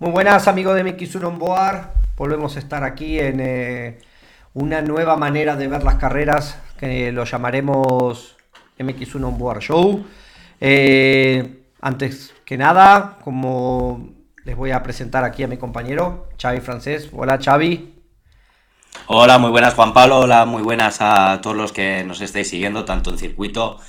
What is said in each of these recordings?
Muy buenas amigos de MX1 On Board. Volvemos a estar aquí en eh, una nueva manera de ver las carreras que lo llamaremos MX1 On Board Show. Eh, antes que nada, como les voy a presentar aquí a mi compañero Xavi Francés. Hola Xavi. Hola, muy buenas Juan Pablo. Hola, muy buenas a todos los que nos estáis siguiendo, tanto en circuito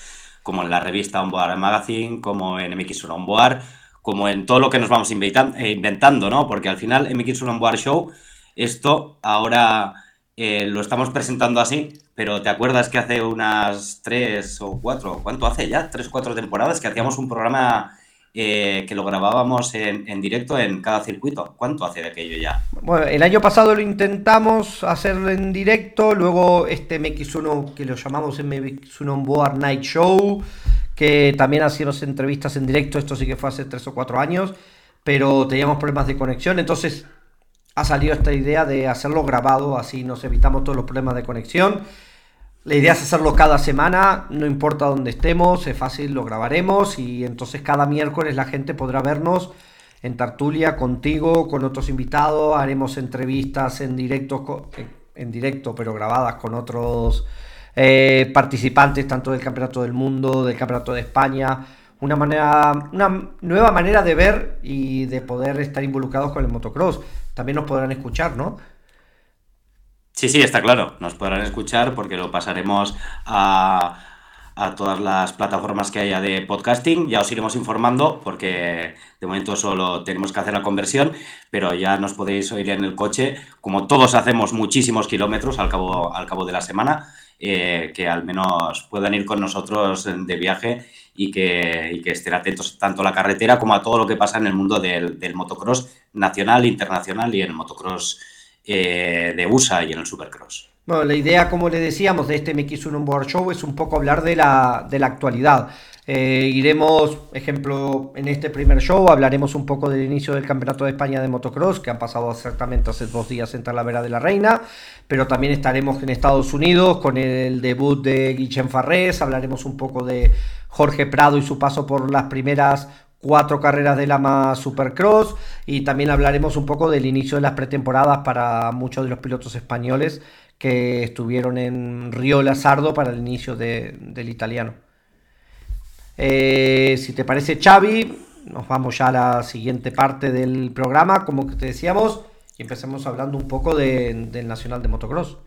como en la revista On Board Magazine, como en MX1 On Board como en todo lo que nos vamos eh, inventando, ¿no? Porque al final MX1 On Board Show, esto ahora eh, lo estamos presentando así, pero ¿te acuerdas que hace unas tres o cuatro, ¿cuánto hace ya? Tres o cuatro temporadas que hacíamos un programa eh, que lo grabábamos en, directo en cada circuito. ¿Cuánto hace de aquello ya? Bueno, el año pasado lo intentamos hacerlo en directo, luego este MX1 que lo llamamos MX1 On Board Night Show, que también hacíamos entrevistas en directo, esto sí que fue hace tres o cuatro años, pero teníamos problemas de conexión, entonces ha salido esta idea de hacerlo grabado, así nos evitamos todos los problemas de conexión. La idea es hacerlo cada semana, no importa dónde estemos, es fácil, lo grabaremos y entonces cada miércoles la gente podrá vernos en Tartulia contigo, con otros invitados, haremos entrevistas en directo, en directo pero grabadas con otros eh, participantes tanto del Campeonato del Mundo, del Campeonato de España, una manera, una nueva manera de ver y de poder estar involucrados con el motocross. También nos podrán escuchar, ¿no? Sí, sí, está claro. Nos podrán escuchar porque lo pasaremos a, a todas las plataformas que haya de podcasting. Ya os iremos informando porque de momento solo tenemos que hacer la conversión, pero ya nos podéis oír en el coche, como todos hacemos muchísimos kilómetros al cabo, al cabo de la semana. Eh, que al menos puedan ir con nosotros de viaje y que, estén atentos tanto a la carretera como a todo lo que pasa en el mundo del, motocross nacional, internacional y en el motocross eh, de USA y en el supercross. Bueno, la idea, como le decíamos, de este MX1 On Board Show es un poco hablar de la, de la actualidad. Eh, iremos, ejemplo, en este primer show hablaremos un poco del inicio del Campeonato de España de Motocross, que han pasado exactamente hace dos días en Talavera de la Reina, pero también estaremos en Estados Unidos con el debut de Guillem Farrés, hablaremos un poco de Jorge Prado y su paso por las primeras cuatro carreras de Lama Supercross y también hablaremos un poco del inicio de las pretemporadas para muchos de los pilotos españoles que estuvieron en Río Lazardo para el inicio del italiano. Eh, si te parece, Xavi, nos vamos ya a la siguiente parte del programa, como te decíamos, y empecemos hablando un poco del Nacional de Motocross.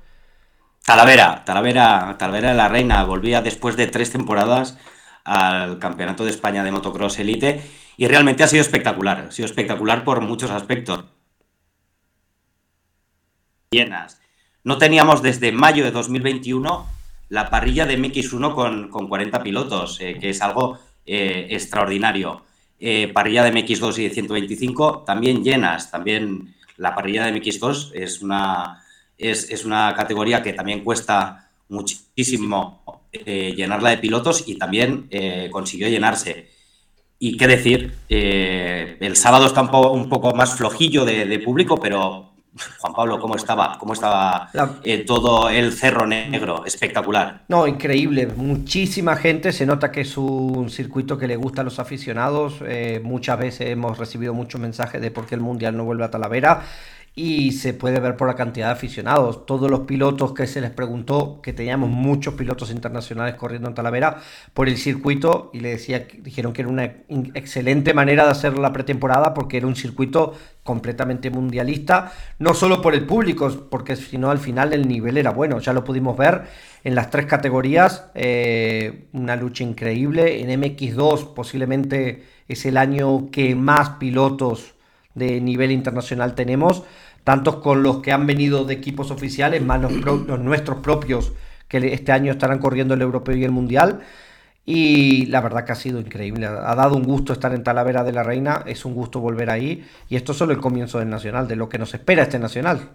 Talavera, Talavera, Talavera de la Reina, volvía después de tres temporadas al Campeonato de España de Motocross Elite y realmente ha sido espectacular, ha sido espectacular por muchos aspectos. Llenas. No teníamos desde mayo de 2021 la parrilla de MX1 con, con 40 pilotos, eh, que es algo eh, extraordinario. Eh, parrilla de MX2 y de 125 también llenas, también la parrilla de MX2 es una, es, una categoría que también cuesta muchísimo llenarla de pilotos y también consiguió llenarse. Y qué decir, el sábado está un poco, más flojillo de, público, pero Juan Pablo, ¿cómo estaba? ¿Cómo estaba eh, todo el cerro negro? Espectacular. No, increíble. Muchísima gente. Se nota que es un circuito que le gusta a los aficionados. Eh, muchas veces hemos recibido muchos mensajes de por qué el Mundial no vuelve a Talavera y se puede ver por la cantidad de aficionados. Todos los pilotos que se les preguntó, que teníamos muchos pilotos internacionales corriendo en Talavera por el circuito y le decía, dijeron que era una excelente manera de hacer la pretemporada porque era un circuito completamente mundialista, no solo por el público, porque sino al final el nivel era bueno, ya lo pudimos ver en las tres categorías, eh, una lucha increíble, en MX2 posiblemente es el año que más pilotos de nivel internacional tenemos, tantos con los que han venido de equipos oficiales, más los, nuestros propios, que este año estarán corriendo el europeo y el mundial. Y la verdad que ha sido increíble. Ha dado un gusto estar en Talavera de la Reina. Es un gusto volver ahí. Y esto es solo el comienzo del Nacional, de lo que nos espera este Nacional.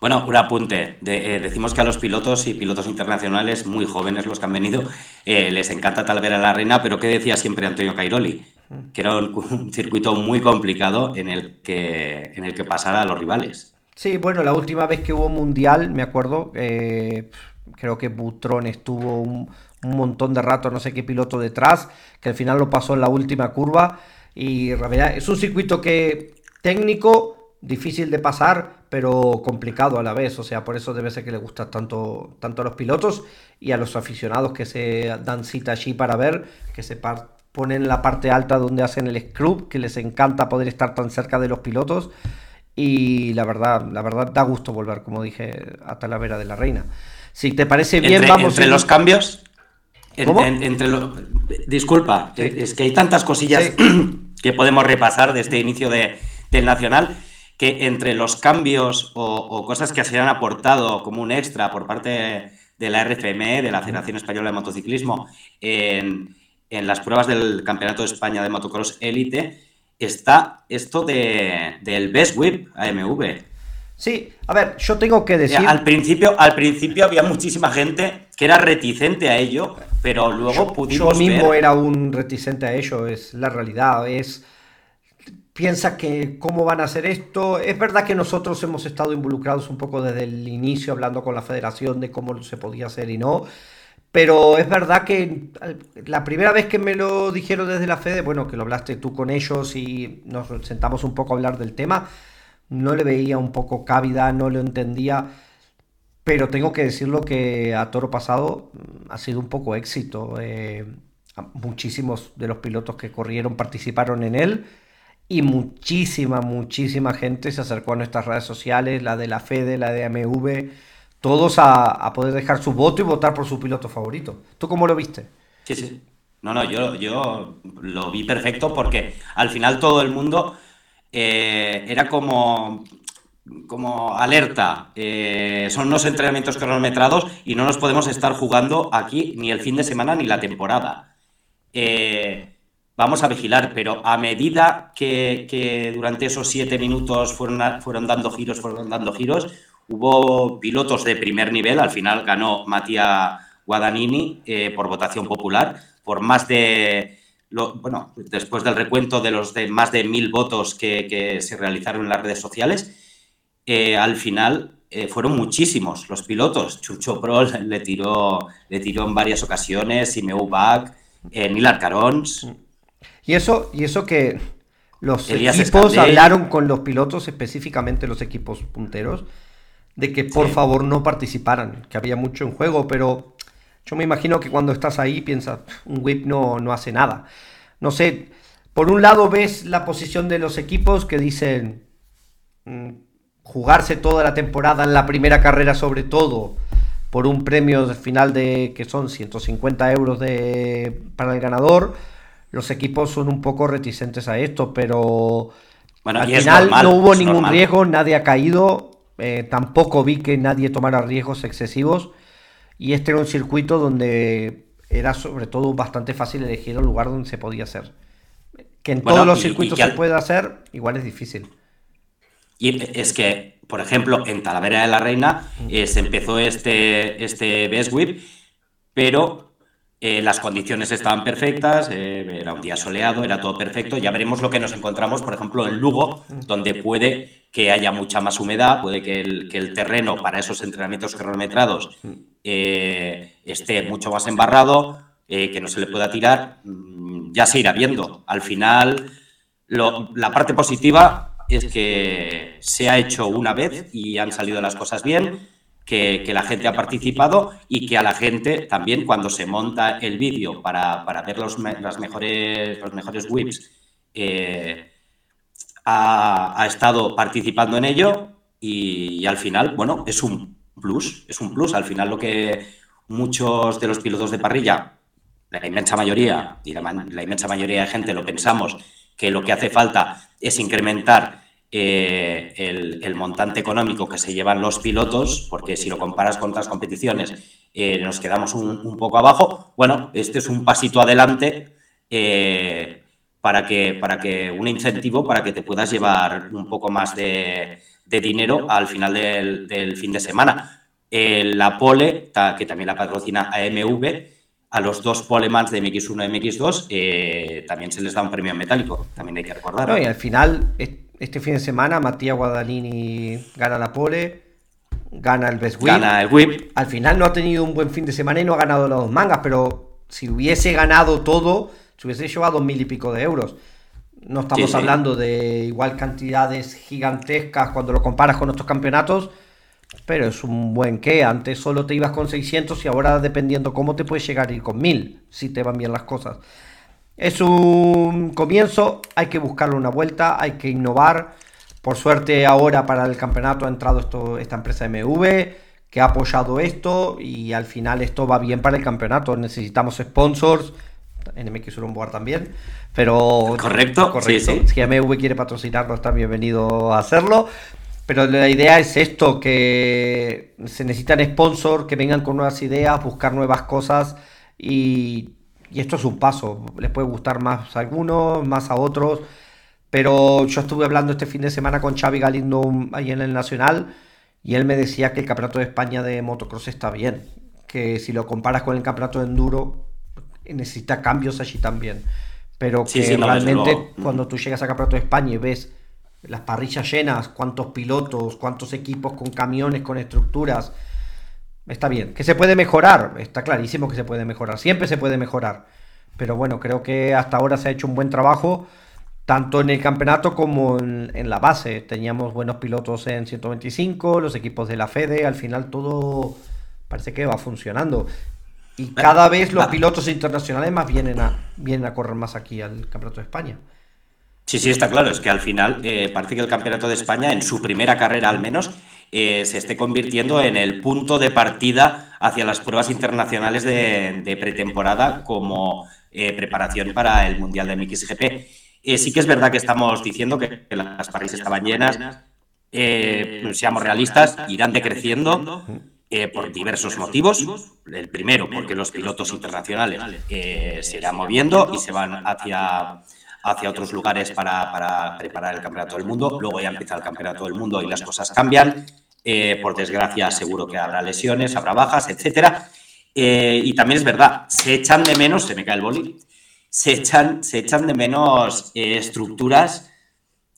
Bueno, un apunte. Eh, decimos que a los pilotos y pilotos internacionales muy jóvenes, los que han venido, eh, les encanta Talavera de la Reina, pero ¿qué decía siempre Antonio Cairoli? Que era un, circuito muy complicado en el que, en el que pasar a los rivales. Sí, bueno, la última vez que hubo mundial, me acuerdo, eh, creo que Butrón estuvo un, montón de rato, no sé qué piloto detrás, que al final lo pasó en la última curva. Y es un circuito que técnico, difícil de pasar, pero complicado a la vez. O sea, por eso debe ser que le gusta tanto, tanto a los pilotos y a los aficionados que se dan cita allí para ver, que se ponen en la parte alta donde hacen el scrub, que les encanta poder estar tan cerca de los pilotos. Y la verdad, la verdad da gusto volver, como dije, a Talavera de la Reina. Si te parece bien, entre, vamos. Entre los cambios. entre disculpa, es que hay tantas cosillas que podemos repasar de este inicio de, del Nacional que entre los cambios o, cosas que se han aportado como un extra por parte de la RFME, de la Federación Española de Motociclismo, en, en las pruebas del Campeonato de España de Motocross Elite, está esto de, del Best Whip AMV. Sí, a ver, yo tengo que decir. Al principio, al principio había muchísima gente que era reticente a ello, pero luego yo, pudimos. Yo mismo era un reticente a ello, es la realidad. Es. Piensa que cómo van a hacer esto. Es verdad que nosotros hemos estado involucrados un poco desde el inicio, hablando con la federación de cómo se podía hacer y no. Pero es verdad que la primera vez que me lo dijeron desde la Fede, bueno, que lo hablaste tú con ellos y nos sentamos un poco a hablar del tema, no le veía un poco cávida, no lo entendía, pero tengo que decirlo que a toro pasado mm, ha sido un poco éxito. Eh, muchísimos de los pilotos que corrieron participaron en él y muchísima, muchísima gente se acercó a nuestras redes sociales, la de la Fede, la de AMV todos a, poder dejar su voto y votar por su piloto favorito. ¿Tú cómo lo viste? Sí, sí. No, no, yo, yo lo vi perfecto porque al final todo el mundo eh, era como, como alerta. Eh, son unos entrenamientos cronometrados y no nos podemos estar jugando aquí ni el fin de semana ni la temporada. Eh, vamos a vigilar, pero a medida que, que durante esos siete minutos fueron, fueron dando giros, fueron dando giros, Hubo pilotos de primer nivel, al final ganó Matías Guadagnini eh, por votación popular, por más de, bueno, después del recuento de los de más de mil votos que, se realizaron en las redes sociales, eh, al final eh, fueron muchísimos los pilotos. Chucho Pro le tiró, le tiró en varias ocasiones, Simeu Bach, Neil Arcarons. Y eso, y eso que los equipos hablaron con los pilotos, específicamente los equipos punteros, de que por favor no participaran, que había mucho en juego, pero yo me imagino que cuando estás ahí piensas, un whip no, no hace nada. No sé, por un lado ves la posición de los equipos que dicen mm, jugarse toda la temporada en la primera carrera sobre todo por un premio final de que son 150 euros de, para el ganador. Los equipos son un poco reticentes a esto, pero al final no hubo ningún riesgo, nadie ha caído. Eh, tampoco vi que nadie tomara riesgos excesivos. Y este era un circuito donde era sobre todo bastante fácil elegir el lugar donde se podía hacer. Que en todos los circuitos se puede hacer, igual es difícil. Y es que, por ejemplo, en Talavera de la Reina eh, se empezó este, este Best Whip, pero eh, las condiciones estaban perfectas, eh, era un día soleado, era todo perfecto. Ya veremos lo que nos encontramos, por ejemplo, en Lugo, donde puede que haya mucha más humedad, puede que el, terreno para esos entrenamientos cronometrados eh, esté mucho más embarrado, que no se le pueda tirar. Mm, ya se irá viendo. Al final, la parte positiva es que se ha hecho una vez y han salido las cosas bien que, la gente ha participado y que a la gente también cuando se monta el vídeo para, ver los, las mejores, los mejores whips, eh, ha, estado participando en ello y, al final, bueno, es un plus, es un plus. Al final lo que muchos de los pilotos de parrilla, la inmensa mayoría, y la, la inmensa mayoría de gente lo pensamos, que lo que hace falta es incrementar eh, el, montante económico que se llevan los pilotos, porque si lo comparas con otras competiciones eh, nos quedamos un, poco abajo. Bueno, este es un pasito adelante eh, para, que, para que un incentivo para que te puedas llevar un poco más de, dinero al final del, fin de semana. la pole, que también la patrocina AMV, a los dos polemans de MX1 y MX2 también se les da un premio metálico, también hay que recordar. y al final este fin de semana Matías Guadagnini gana la pole, gana el Best Whip. Gana el Whip. Al final no ha tenido un buen fin de semana y no ha ganado las dos mangas, pero si hubiese ganado todo, se hubiese llevado mil y pico de euros. No estamos hablando de igual cantidades gigantescas cuando lo comparas con otros campeonatos, pero es un buen que. Antes solo te ibas con 600 y ahora dependiendo cómo te puedes llegar a ir con 1000, si te van bien las cosas. Es un comienzo, hay que buscarle una vuelta, hay que innovar. Por suerte ahora para el campeonato ha entrado esto, esta empresa MV que ha apoyado esto y al final esto va bien para el campeonato. Necesitamos sponsors, NMX Board también, pero... Correcto, correcto. Si MV quiere patrocinarlo está bienvenido a hacerlo. Pero la idea es esto, que se necesitan sponsors que vengan con nuevas ideas, buscar nuevas cosas y, y esto es un paso. Les puede gustar más a algunos, más a otros. Pero yo estuve hablando este fin de semana con Xavi Galindo ahí en el Nacional y él me decía que el Campeonato de España de motocross está bien, que si lo comparas con el Campeonato de Enduro necesita cambios allí también, pero que realmente cuando tú llegas al Campeonato de España y ves las parrillas llenas, cuántos pilotos, cuántos equipos con camiones, con estructuras, está bien, que se puede mejorar, está clarísimo que se puede mejorar, siempre se puede mejorar, pero bueno, creo que hasta ahora se ha hecho un buen trabajo tanto en el campeonato como en, la base. Teníamos buenos pilotos en 125, los equipos de la Fede, al final todo parece que va funcionando. Y cada vez los pilotos internacionales más vienen a, vienen a correr más aquí al Campeonato de España. Sí, sí, está claro. Es que al final eh, parece que el Campeonato de España, en su primera carrera al menos, eh, se esté convirtiendo en el punto de partida hacia las pruebas internacionales de, pretemporada como eh, preparación para el Mundial de MXGP. Eh, sí que es verdad que estamos diciendo que, las parrillas estaban llenas. Seamos realistas, irán decreciendo eh, por diversos motivos. El primero, porque los pilotos internacionales se irán moviendo y se van hacia, hacia otros lugares para, preparar el Campeonato del Mundo. Luego ya empieza el Campeonato del Mundo y las cosas cambian. por desgracia, seguro que habrá lesiones, habrá bajas, etcétera. y también es verdad, se echan de menos, se me cae el boli, se echan, se echan de menos eh, estructuras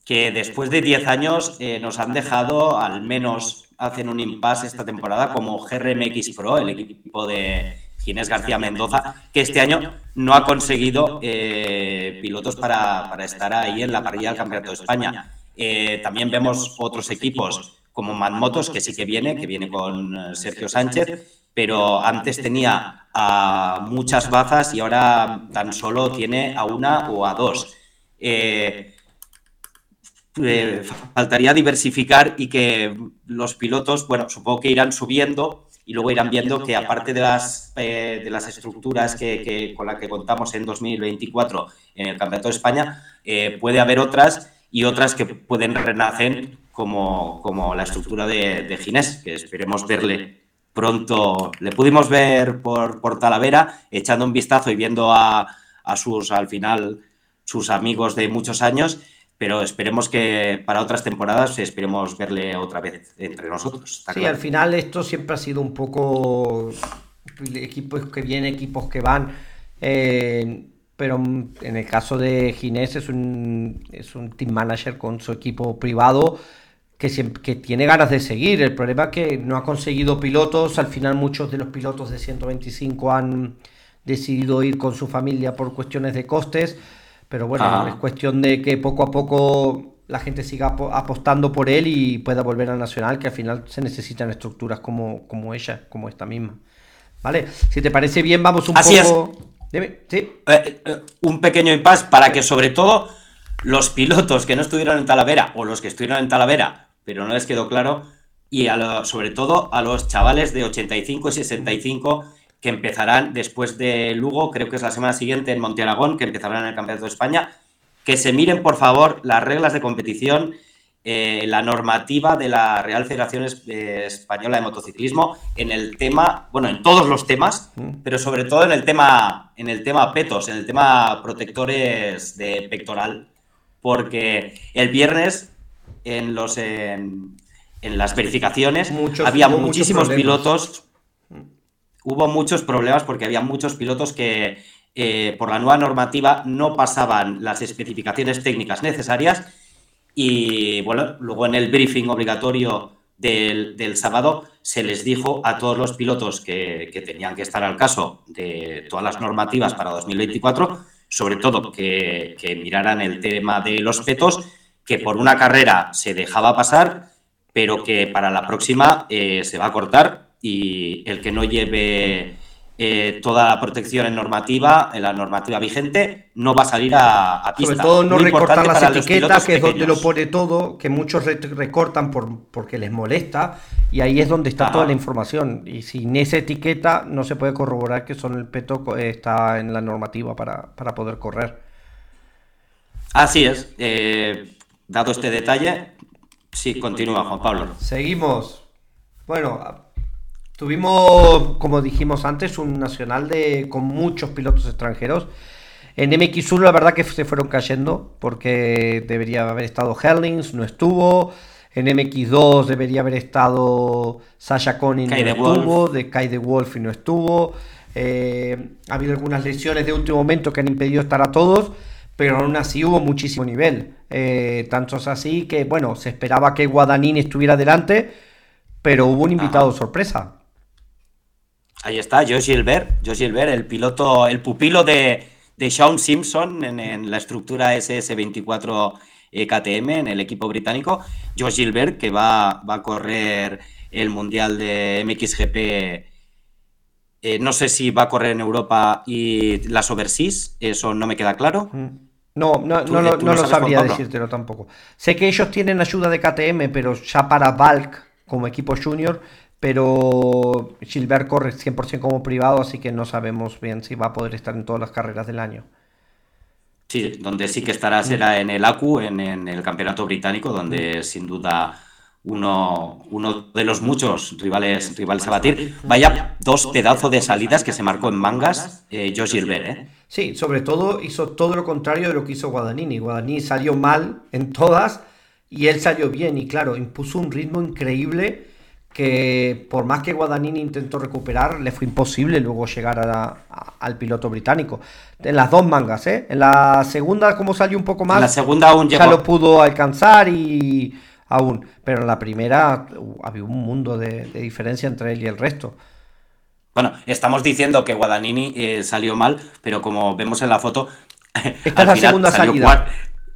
que después de 10 años eh, nos han dejado, al menos hacen un impasse esta temporada, como GRMX Pro, el equipo de Ginés García Mendoza, que este año no ha conseguido eh, pilotos para, para, estar ahí en la parrilla del Campeonato de España. también vemos otros equipos como Manmotos, que sí que viene, que viene con Sergio Sánchez, pero antes tenía a muchas bazas y ahora tan solo tiene a una o a dos. Eh, eh, faltaría diversificar y que los pilotos, bueno, supongo que irán subiendo y luego irán viendo que aparte de las, eh, de las estructuras que, con las que contamos en 2024 en el Campeonato de España, puede haber otras y otras que pueden renacer como, como la estructura de, de Ginés, que esperemos verle pronto. Le pudimos ver por, por Talavera, echando un vistazo y viendo a, sus, al final, sus amigos de muchos años, pero esperemos que para otras temporadas esperemos verle otra vez entre nosotros. Sí, al final esto siempre ha sido un poco equipos que vienen, equipos que van. Eh, pero en el caso de Ginés es un, es un team manager con su equipo privado que, tiene ganas de seguir. El problema es que no ha conseguido pilotos. Al final muchos de los pilotos de 125 han decidido ir con su familia por cuestiones de costes. Pero bueno, ah. es cuestión de que poco a poco la gente siga apostando por él y pueda volver a Nacional, que al final se necesitan estructuras como, como ella, como esta misma. ¿Vale? Si te parece bien, vamos un poco... ¿Sí? Eh, eh, un pequeño impasse para que sobre todo los pilotos que no estuvieron en Talavera o los que estuvieron en Talavera pero no les quedó claro. Y sobre todo a los chavales de 85 y 65 que empezarán después de Lugo, creo que es la semana siguiente en Monte Aragón, que empezarán en el Campeonato de España, que se miren por favor las reglas de competición, eh, la normativa de la Real Federación eh, Española de Motociclismo en el tema, bueno, en todos los temas, mm. pero sobre todo en el tema, en el tema petos, en el tema protectores de pectoral, porque el viernes en los en, las verificaciones había muchísimos pilotos. Hubo muchos problemas porque había muchos pilotos que eh, por la nueva normativa no pasaban las especificaciones técnicas necesarias. Y bueno, luego en el briefing obligatorio del, sábado se les dijo a todos los pilotos que, tenían que estar al caso de todas las normativas para 2024 sobre todo que, miraran el tema de los petos, que por una carrera se dejaba pasar, pero que para la próxima eh, se va a cortar y el que no lleve eh, toda la protección en normativa, en la normativa vigente, no va a salir a, a pista. Sobre todo no recortar las etiquetas, que es donde lo pone todo, que muchos recortan por, porque les molesta, y ahí es donde está toda la información. Y sin esa etiqueta no se puede corroborar que son el peto está en la normativa para, poder correr. Así es. Eh, dado este detalle, sí, continúa Juan Pablo. Seguimos. Bueno, Tuvimos, como dijimos antes, un nacional de con muchos pilotos extranjeros. En MX1 la verdad que se fueron cayendo porque debería haber estado Herlings, no estuvo. En MX2 debería haber estado Sasha Conning, no estuvo. De Kai de Wolf y no estuvo. Eh, ha habido algunas lesiones de último momento que han impedido estar a todos, pero aún así hubo muchísimo nivel. Eh, tanto es así que, bueno, se esperaba que Guadagnini estuviera delante, pero hubo un invitado sorpresa. Ahí está, Josh Gilbert, Josh Gilbert, el piloto, el pupilo de, de Sean Simpson en, la estructura SS24 e KTM en el equipo británico. Josh Gilbert, que va, va a correr el Mundial de MXGP. Eh, no sé si va a correr en Europa y las overseas, eso no me queda claro. Mm. No, no, no, no, lo sabría decírtelo tampoco. Sé que ellos tienen ayuda de KTM, pero ya para Valk como equipo junior pero Gilbert corre 100% como privado, así que no sabemos bien si va a poder estar en todas las carreras del año. Sí, donde sí que estará será en el ACU, en, el campeonato británico, donde sin duda uno, uno de los muchos rivales, rivales a batir. Vaya dos pedazos de salidas que se marcó en mangas eh, Josh Gilbert. ¿eh? Sí, sobre todo hizo todo lo contrario de lo que hizo Guadagnini. Guadagnini salió mal en todas y él salió bien y claro, impuso un ritmo increíble que por más que Guadagnini intentó recuperar, le fue imposible luego llegar al piloto británico. En las dos mangas, ¿eh? En la segunda, como salió un poco más, la segunda aún ya lo pudo alcanzar y aún. Pero en la primera uh, había un mundo de, diferencia entre él y el resto. Bueno, estamos diciendo que Guadagnini eh, salió mal, pero como vemos en la foto, esta es la segunda salida.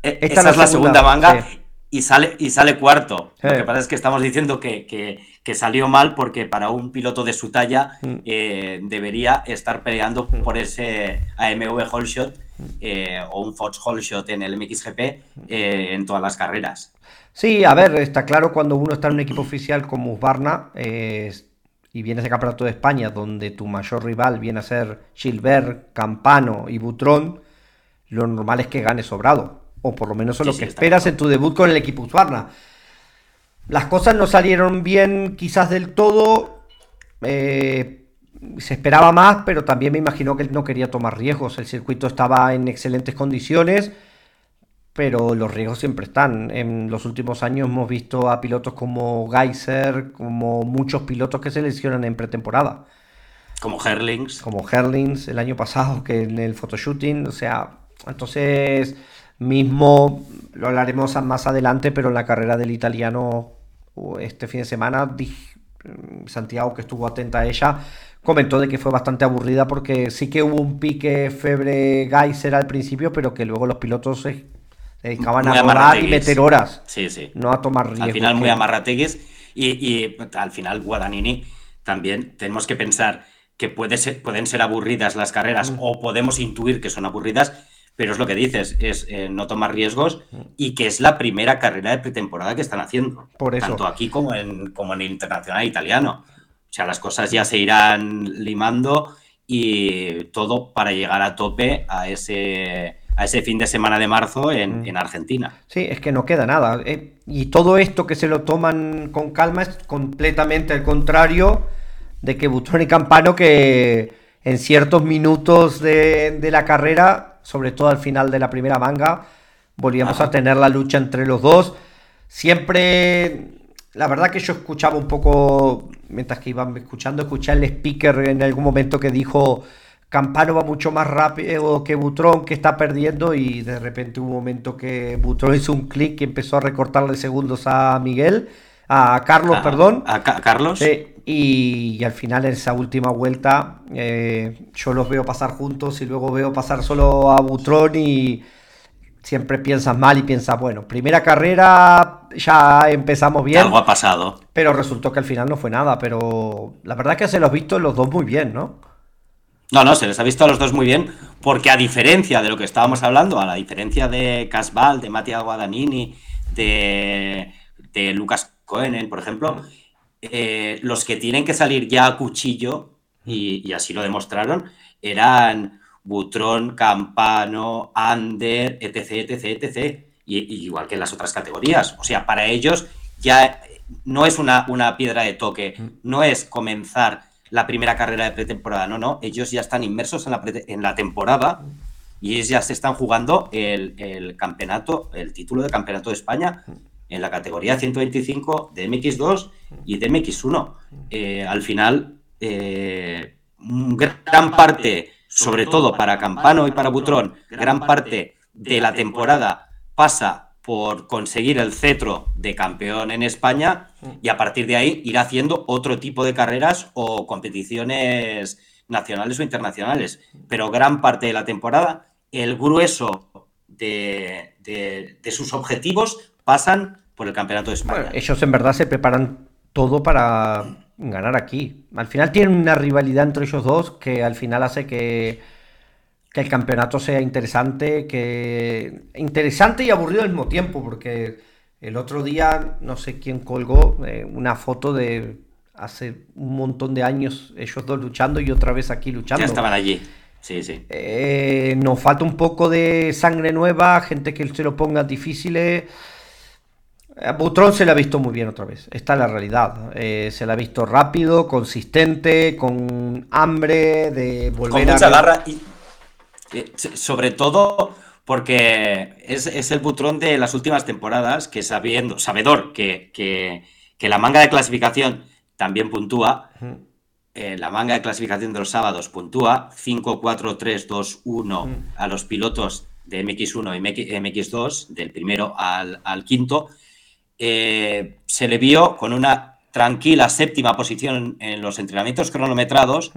Eh, esta es la segunda, manga y sale, y sale cuarto. Lo que pasa es que estamos diciendo que, salió mal porque para un piloto de su talla mm. eh, debería estar peleando mm. por ese AMV Holshot eh, o un Fox Holshot en el MXGP eh, en todas las carreras. Sí, a ver, está claro cuando uno está en un equipo oficial como Husqvarna y vienes de Campeonato de España, donde tu mayor rival viene a ser Gilbert, Campano y Butrón, lo normal es que gane sobrado o por lo menos es lo que esperas en tu debut con el equipo Husqvarna. Las cosas no salieron bien quizás del todo, eh, se esperaba más, pero también me imagino que él no quería tomar riesgos, el circuito estaba en excelentes condiciones, pero los riesgos siempre están. En los últimos años hemos visto a pilotos como Geyser, como muchos pilotos que se lesionan en pretemporada. Como Herlings. Como Herlings el año pasado, que en el photoshooting, o sea, entonces Mismo lo hablaremos más adelante, pero en la carrera del italiano este fin de semana, Santiago, que estuvo atenta a ella, comentó de que fue bastante aburrida porque sí que hubo un pique febre Geyser al principio, pero que luego los pilotos se dedicaban a rodar y meter horas. Sí, sí. No a tomar riesgos. Al final muy amarrategues y, y, al final Guadagnini también tenemos que pensar que puede ser, pueden ser aburridas las carreras mm. o podemos intuir que son aburridas, pero es lo que dices, es eh, no tomar riesgos y que es la primera carrera de pretemporada que están haciendo. Por eso. Tanto aquí como en, como en el internacional italiano. O sea, las cosas ya se irán limando y todo para llegar a tope a ese, a ese fin de semana de marzo en, mm. Argentina. Sí, es que no queda nada. Eh, y todo esto que se lo toman con calma es completamente al contrario de que Butón y Campano que en ciertos minutos de, de la carrera sobre todo al final de la primera manga, volvíamos a tener la lucha entre los dos. Siempre, la verdad que yo escuchaba un poco, mientras que iban escuchando, escuché el speaker en algún momento que dijo, Campano va mucho más rápido que Butrón, que está perdiendo, y de repente hubo un momento que Butrón hizo un clic y empezó a recortarle segundos a Miguel, a Carlos, perdón. A Carlos. Y, al final en esa última vuelta eh, yo los veo pasar juntos y luego veo pasar solo a Butrón y siempre piensas mal y piensas, bueno, primera carrera ya empezamos bien. Algo ha pasado. Pero resultó que al final no fue nada, pero la verdad es que se los visto los dos muy bien, ¿no? No, no, se les ha visto a los dos muy bien, porque a diferencia de lo que estábamos hablando, a la diferencia de Casval, de Matías Guadagnini, de, de Lucas Cohen, por ejemplo, eh, los que tienen que salir ya a cuchillo, y, así lo demostraron, eran Butrón, Campano, Ander, etc, etc, etc. Y, igual que en las otras categorías. O sea, para ellos ya no es una, una piedra de toque, no es comenzar la primera carrera de pretemporada, no, no, ellos ya están inmersos en la, en la temporada y ellos ya se están jugando el, el, campeonato, el título de campeonato de España en la categoría 125 de MX2 y de MX1. Eh, al final, eh, gran parte, sobre todo para Campano y para Butrón, gran parte de la temporada pasa por conseguir el cetro de campeón en España y a partir de ahí ir haciendo otro tipo de carreras o competiciones nacionales o internacionales. Pero gran parte de la temporada, el grueso de, de sus objetivos pasan por el Campeonato de España. ellos en verdad se preparan todo para ganar aquí. Al final tienen una rivalidad entre ellos dos que al final hace que, que el campeonato sea interesante, que interesante y aburrido al mismo tiempo, porque el otro día no sé quién colgó eh, una foto de hace un montón de años ellos dos luchando y otra vez aquí luchando. Ya estaban allí. Sí, sí. Eh, nos falta un poco de sangre nueva, gente que se lo ponga difíciles. A Butrón se le ha visto muy bien otra vez, esta es la realidad. Eh, se le ha visto rápido, consistente, con hambre de volver con mucha garra y eh, sobre todo porque es, el Butrón de las últimas temporadas que sabiendo, sabedor que, que, la manga de clasificación también puntúa, eh, la manga de clasificación de los sábados puntúa 5, 4, 3, 2, 1 a los pilotos de MX1 y MX2, del primero al, al quinto eh, se le vio con una tranquila séptima posición en los entrenamientos cronometrados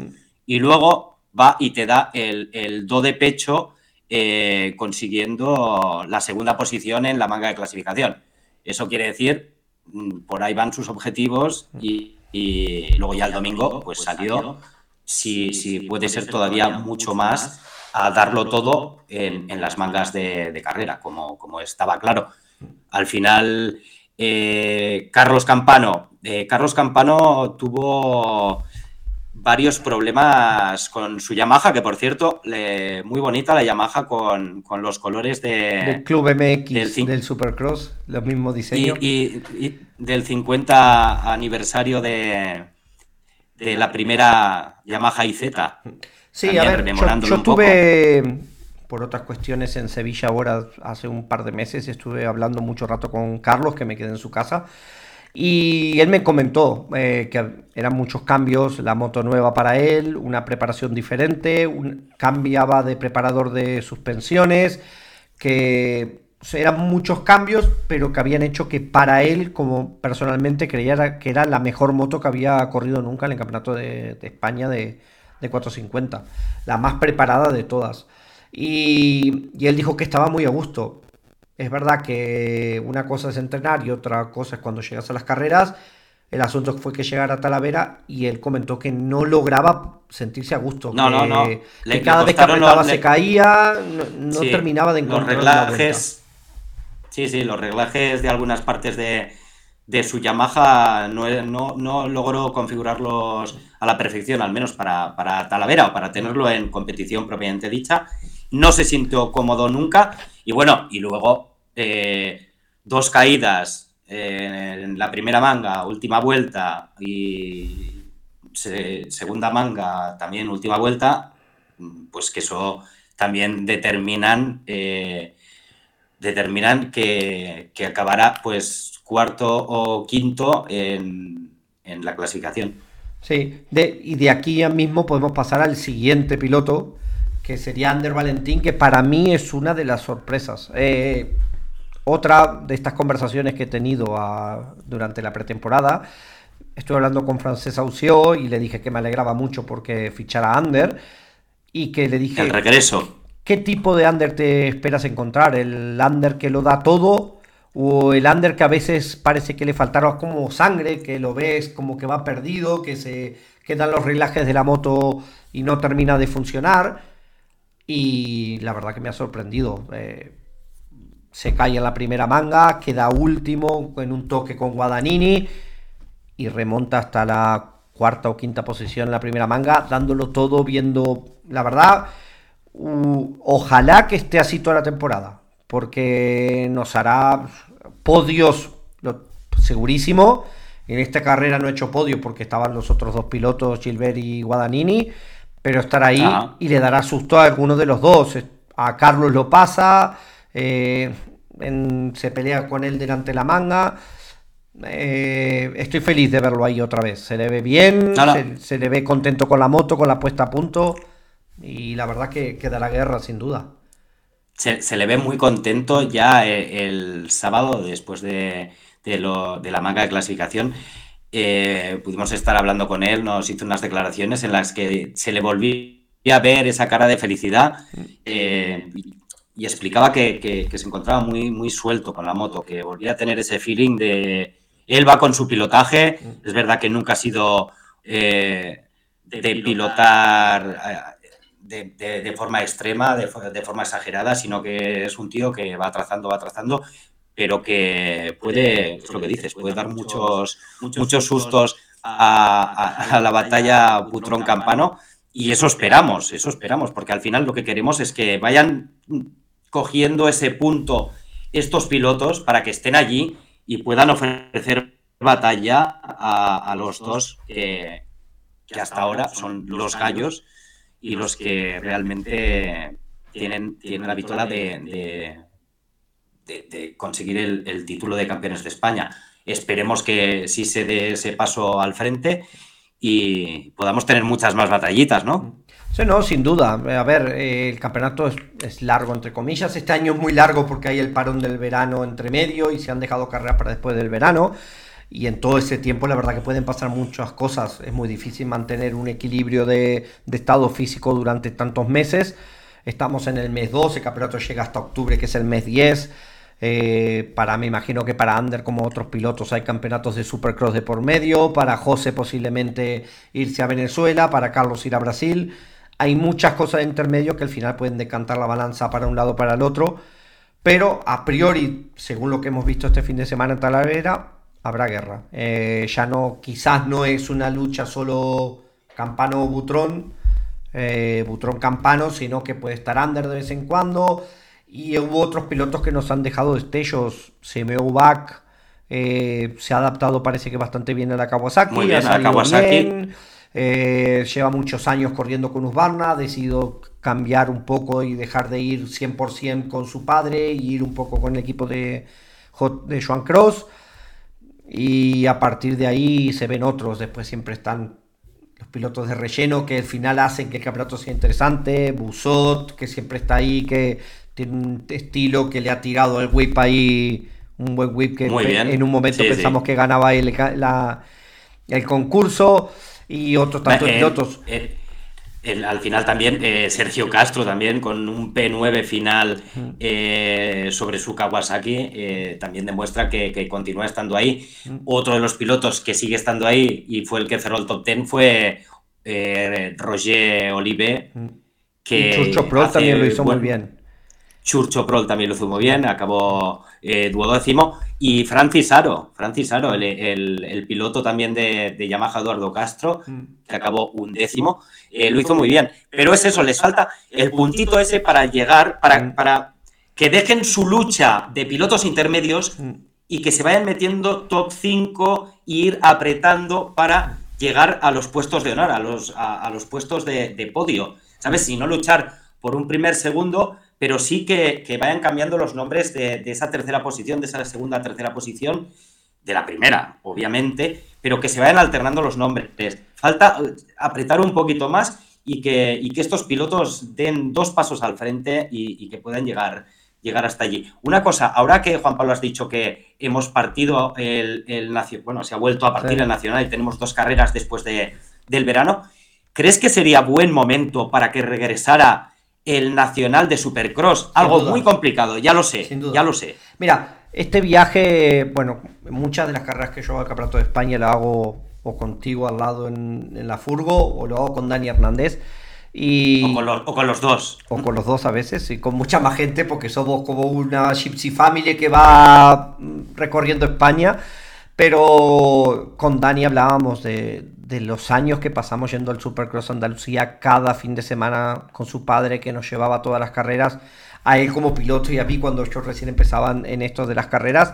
y luego va y te da el, do de pecho eh, consiguiendo la segunda posición en la manga de clasificación. Eso quiere decir, mm, por ahí van sus objetivos y, luego ya el domingo pues salió, si, puede ser todavía mucho más, a darlo todo en, las mangas de, carrera, como, como estaba claro. Al final eh, Carlos Campano. Eh, Carlos Campano tuvo varios problemas con su Yamaha, que por cierto, muy bonita la Yamaha con, los colores de, del Club MX, del, Supercross, los mismos diseños. Y, del 50 aniversario de, de la primera Yamaha IZ. Sí, a ver, yo, tuve por otras cuestiones en Sevilla ahora hace un par de meses estuve hablando mucho rato con Carlos que me quedé en su casa y él me comentó eh, que eran muchos cambios, la moto nueva para él, una preparación diferente, cambiaba de preparador de suspensiones, que eran muchos cambios, pero que habían hecho que para él, como personalmente, creía que era la mejor moto que había corrido nunca en el Campeonato de, España de, de 450, la más preparada de todas. Y, él dijo que estaba muy a gusto. Es verdad que una cosa es entrenar y otra cosa es cuando llegas a las carreras. El asunto fue que llegara a Talavera y él comentó que no lograba sentirse a gusto. No, no, no. que cada vez que apretaba se caía, no, terminaba de encontrar. Los reglajes. Sí, sí, los reglajes de algunas partes de, de su Yamaha no, no, no, logró configurarlos a la perfección, al menos para, para Talavera o para tenerlo en competición propiamente dicha no se sintió cómodo nunca. Y bueno, y luego eh, dos caídas en la primera manga, última vuelta, y segunda manga, también última vuelta, pues que eso también determinan, eh, determinan que, que, acabará pues cuarto o quinto en, en la clasificación. Sí, de, y de aquí ya mismo podemos pasar al siguiente piloto, que sería Ander Valentín, que para mí es una de las sorpresas. Eh, otra de estas conversaciones que he tenido ah, durante la pretemporada, estuve hablando con Frances Aució y le dije que me alegraba mucho porque fichara a Under y que le dije... El regreso. ¿Qué tipo de Under te esperas encontrar? ¿El Under que lo da todo? ¿O el Under que a veces parece que le faltara como sangre, que lo ves como que va perdido, que se quedan los relajes de la moto y no termina de funcionar? Y la verdad que me ha sorprendido. Eh, se cae en la primera manga, queda último en un toque con Guadagnini y remonta hasta la cuarta o quinta posición en la primera manga, dándolo todo, viendo, la verdad, ojalá que esté así toda la temporada, porque nos hará podios segurísimo. En esta carrera no he hecho podio porque estaban los otros dos pilotos, Gilbert y Guadagnini, pero estar ahí ah. y le dará susto a alguno de los dos. A Carlos lo pasa, eh, se pelea con él delante de la manga. Eh, estoy feliz de verlo ahí otra vez. Se le ve bien, Se, le ve contento con la moto, con la puesta a punto. Y la verdad que queda la guerra, sin duda. Se, le ve muy contento ya eh, el, sábado, después de, la manga de clasificación. Pudimos estar hablando con él, nos hizo unas declaraciones en las que se le volvía a ver esa cara de felicidad. Mm y explicaba que, se encontraba muy, muy suelto con la moto, que volvía a tener ese feeling de... Él va con su pilotaje, es verdad que nunca ha sido eh, de pilotar eh, de, forma extrema, de, forma exagerada, sino que es un tío que va trazando, va trazando, pero que puede, es lo que dices, puede dar muchos, muchos sustos a, a la batalla Butrón-Campano. Y eso esperamos, eso esperamos, porque al final lo que queremos es que vayan cogiendo ese punto estos pilotos para que estén allí y puedan ofrecer batalla a, los dos que, hasta ahora son los gallos y los que realmente tienen, tienen la vitola de, de, conseguir el, título de campeones de España. Esperemos que sí se dé ese paso al frente y podamos tener muchas más batallitas, ¿no? Sí, no, sin duda. A ver, eh, el campeonato es, largo, entre comillas. Este año es muy largo porque hay el parón del verano entre medio y se han dejado carreras para después del verano. Y en todo ese tiempo, la verdad que pueden pasar muchas cosas. Es muy difícil mantener un equilibrio de, estado físico durante tantos meses. Estamos en el mes 12, el campeonato llega hasta octubre, que es el mes 10. Eh, para, me imagino que para Ander, como otros pilotos, hay campeonatos de Supercross de por medio. Para José, posiblemente irse a Venezuela. Para Carlos, ir a Brasil hay muchas cosas de intermedio que al final pueden decantar la balanza para un lado o para el otro. Pero a priori, según lo que hemos visto este fin de semana en Talavera, habrá guerra. Eh, ya no, quizás no es una lucha solo Campano-Butrón, eh, Butrón-Campano, sino que puede estar Under de vez en cuando. Y hubo otros pilotos que nos han dejado destellos. Semeo Back eh, se ha adaptado, parece que bastante bien a la Kawasaki. Muy bien, a la Kawasaki. Eh, lleva muchos años corriendo con Husqvarna, ha decidido cambiar un poco y dejar de ir 100% con su padre y ir un poco con el equipo de, de Joan Cross. Y a partir de ahí se ven otros, después siempre están los pilotos de relleno que al final hacen que el campeonato sea interesante, Busot, que siempre está ahí, que tiene un estilo que le ha tirado el whip ahí, un buen whip que en un momento pensamos que ganaba el, el concurso y otros tantos eh, pilotos. Eh, al final también eh, Sergio Castro también con un P9 final sobre su Kawasaki también demuestra que, continúa estando ahí. Otro de los pilotos que sigue estando ahí y fue el que cerró el top 10 fue Roger Olive. Que Chucho Pro también lo hizo muy bien. Churcho Prol también lo hizo muy bien, acabó eh, duodécimo. Y Francis Aro, Francis Aro, el, piloto también de, Yamaha Eduardo Castro, mm. que acabó un décimo, eh, lo hizo muy bien. Pero es eso, les falta el puntito ese para llegar, para, mm. para que dejen su lucha de pilotos intermedios mm. y que se vayan metiendo top 5 e ir apretando para llegar a los puestos de honor, a los, a, los puestos de, de podio. ¿Sabes? Si no luchar por un primer segundo, pero sí que, vayan cambiando los nombres de, esa tercera posición, de esa segunda tercera posición, de la primera, obviamente, pero que se vayan alternando los nombres. Falta eh, apretar un poquito más y que, que estos pilotos den dos pasos al frente y, que puedan llegar llegar hasta allí. Una cosa, ahora que Juan Pablo has dicho que hemos partido el, el bueno, se ha vuelto a partir el nacional y tenemos dos carreras después de, del verano, ¿crees que sería buen momento para que regresara el nacional de Supercross? Algo muy complicado, ya lo sé, ya lo sé. Mira, este viaje, bueno, muchas de las carreras que yo hago al Campeonato de España la hago o contigo al lado en, en la Furgo o lo hago con Dani Hernández. Y, o, con los, dos. O con los dos a veces, y con mucha más gente, porque somos como una Gypsy Family que va recorriendo España. Pero con Dani hablábamos de, de los años que pasamos yendo al Supercross Andalucía cada fin de semana con su padre que nos llevaba a todas las carreras, a él como piloto y a mí cuando yo recién empezaban en esto de las carreras.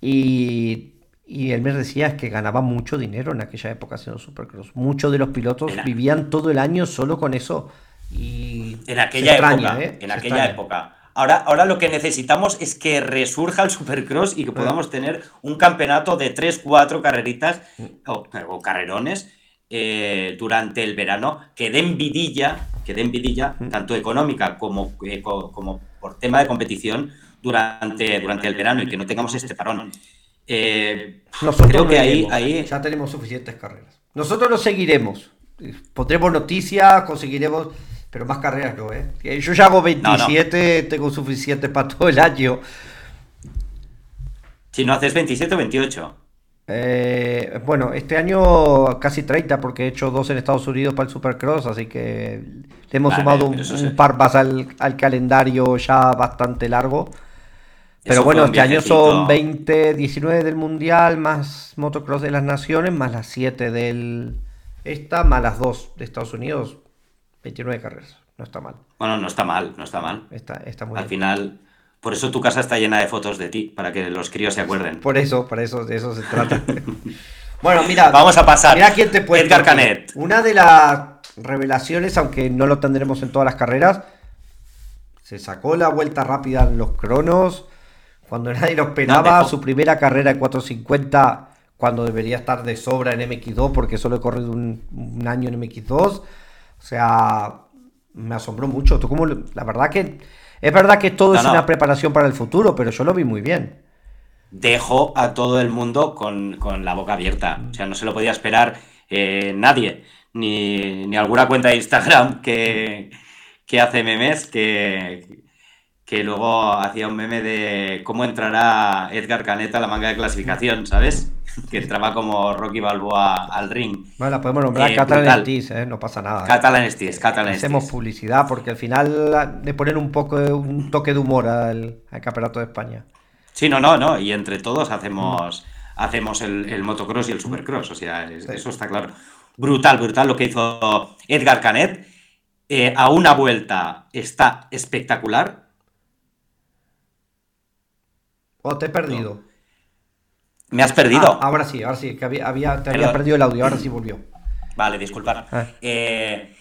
Y y él me decía que ganaba mucho dinero en aquella época haciendo Supercross. Muchos de los pilotos vivían todo el año solo con eso. Y en aquella época, ¿eh? en aquella época. Ahora, ahora lo que necesitamos es que resurja el Supercross y que podamos tener un campeonato de 3, 4 carreritas mm. o, carrerones eh, durante el verano que den vidilla, que den vidilla, mm. tanto económica como, eh, como por tema de competición durante, durante el verano y que no tengamos este parón. Eh, Nosotros creo que ahí, ahí, ya tenemos suficientes carreras. Nosotros lo seguiremos. Pondremos noticias, conseguiremos, pero más carreras no, ¿eh? Yo ya hago 27, tengo suficiente para todo el año. Si no haces 27 o 28. Eh, bueno, este año casi 30 porque he hecho dos en Estados Unidos para el Supercross, así que le hemos sumado un, par más al, al, calendario ya bastante largo. Pero bueno, este año son 20, 19 del Mundial, más motocross de las Naciones, más las 7 del esta, más las 2 de Estados Unidos. 29 carreras. No está mal. Bueno, no está mal, no está mal. Está, está muy Al final, por eso tu casa está llena de fotos de ti, para que los críos se acuerden. Por eso, por eso, de eso se trata. bueno, mira. Vamos a pasar. Mira quién te puede. Edgar Canet. Una de las revelaciones, aunque no lo tendremos en todas las carreras, se sacó la vuelta rápida en los cronos cuando nadie lo esperaba, su primera carrera de 450, cuando debería estar de sobra en MX2, porque solo he corrido un, año en MX2. O sea, me asombró mucho. Tú como, la verdad que es verdad que todo es una preparación para el futuro, pero yo lo vi muy bien. Dejó a todo el mundo con, la boca abierta. O sea, no se lo podía esperar eh, nadie. Ni, ni, alguna cuenta de Instagram que, que hace memes que, que luego hacía un meme de cómo entrará Edgar Caneta a la manga de clasificación, ¿sabes? Que entraba como Rocky Balboa al ring. Bueno, podemos nombrar eh, Catalan ¿eh? no pasa nada. Catalan Stis, Catalan Hacemos publicidad porque al final de poner un poco un toque de humor al, Campeonato de España. Sí, no, no, no, y entre todos hacemos, hacemos el, motocross y el supercross, o sea, eso está claro. Brutal, brutal lo que hizo Edgar Canet. Eh, a una vuelta está espectacular ¿O te he perdido? ¿Me has perdido? Ah, ahora sí, ahora sí, que había, te había perdido el audio, ahora sí volvió. Vale, disculpad. Ah. Eh,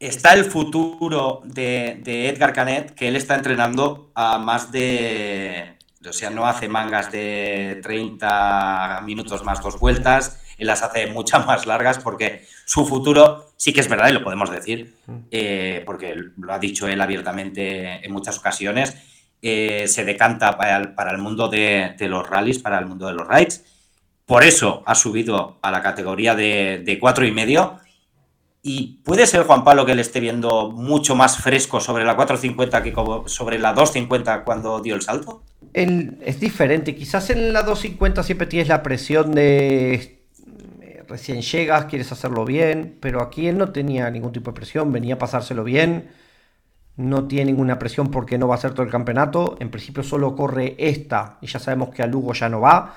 está el futuro de, Edgar Canet, que él está entrenando a más de. O sea, no hace mangas de 30 minutos más dos vueltas, él las hace muchas más largas porque su futuro sí que es verdad y lo podemos decir, mm. eh, porque lo ha dicho él abiertamente en muchas ocasiones eh, se decanta para el, mundo de, los rallies, para el mundo de los rides. Por eso ha subido a la categoría de, cuatro y medio. Y puede ser, Juan Pablo, que le esté viendo mucho más fresco sobre la 450 que sobre la 250 cuando dio el salto. es diferente. Quizás en la 250 siempre tienes la presión de eh, recién llegas, quieres hacerlo bien, pero aquí él no tenía ningún tipo de presión, venía a pasárselo bien no tiene ninguna presión porque no va a ser todo el campeonato. En principio solo corre esta y ya sabemos que a Lugo ya no va.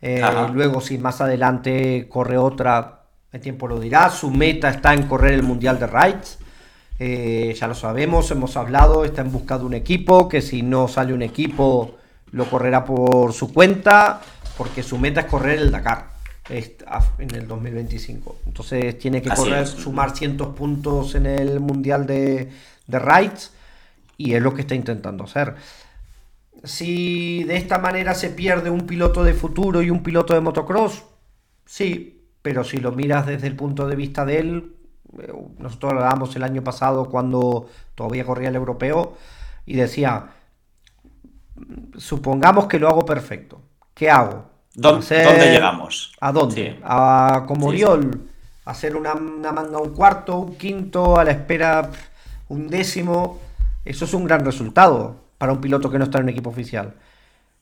Eh, luego si más adelante corre otra, el tiempo lo dirá. Su meta está en correr el Mundial de Rides. Eh, ya lo sabemos, hemos hablado, está en busca de un equipo, que si no sale un equipo lo correrá por su cuenta, porque su meta es correr el Dakar en el 2025. Entonces tiene que correr, sumar cientos puntos en el Mundial de, de rights y es lo que está intentando hacer. Si de esta manera se pierde un piloto de futuro y un piloto de motocross, sí, pero si lo miras desde el punto de vista de él, eh, nosotros lo hablábamos el año pasado cuando todavía corría el europeo y decía, supongamos que lo hago perfecto. ¿Qué hago? ¿Dónde, llegamos? ¿A dónde? A como Oriol, hacer una, manga un cuarto, un quinto, a la espera un décimo. Eso es un gran resultado para un piloto que no está en un equipo oficial.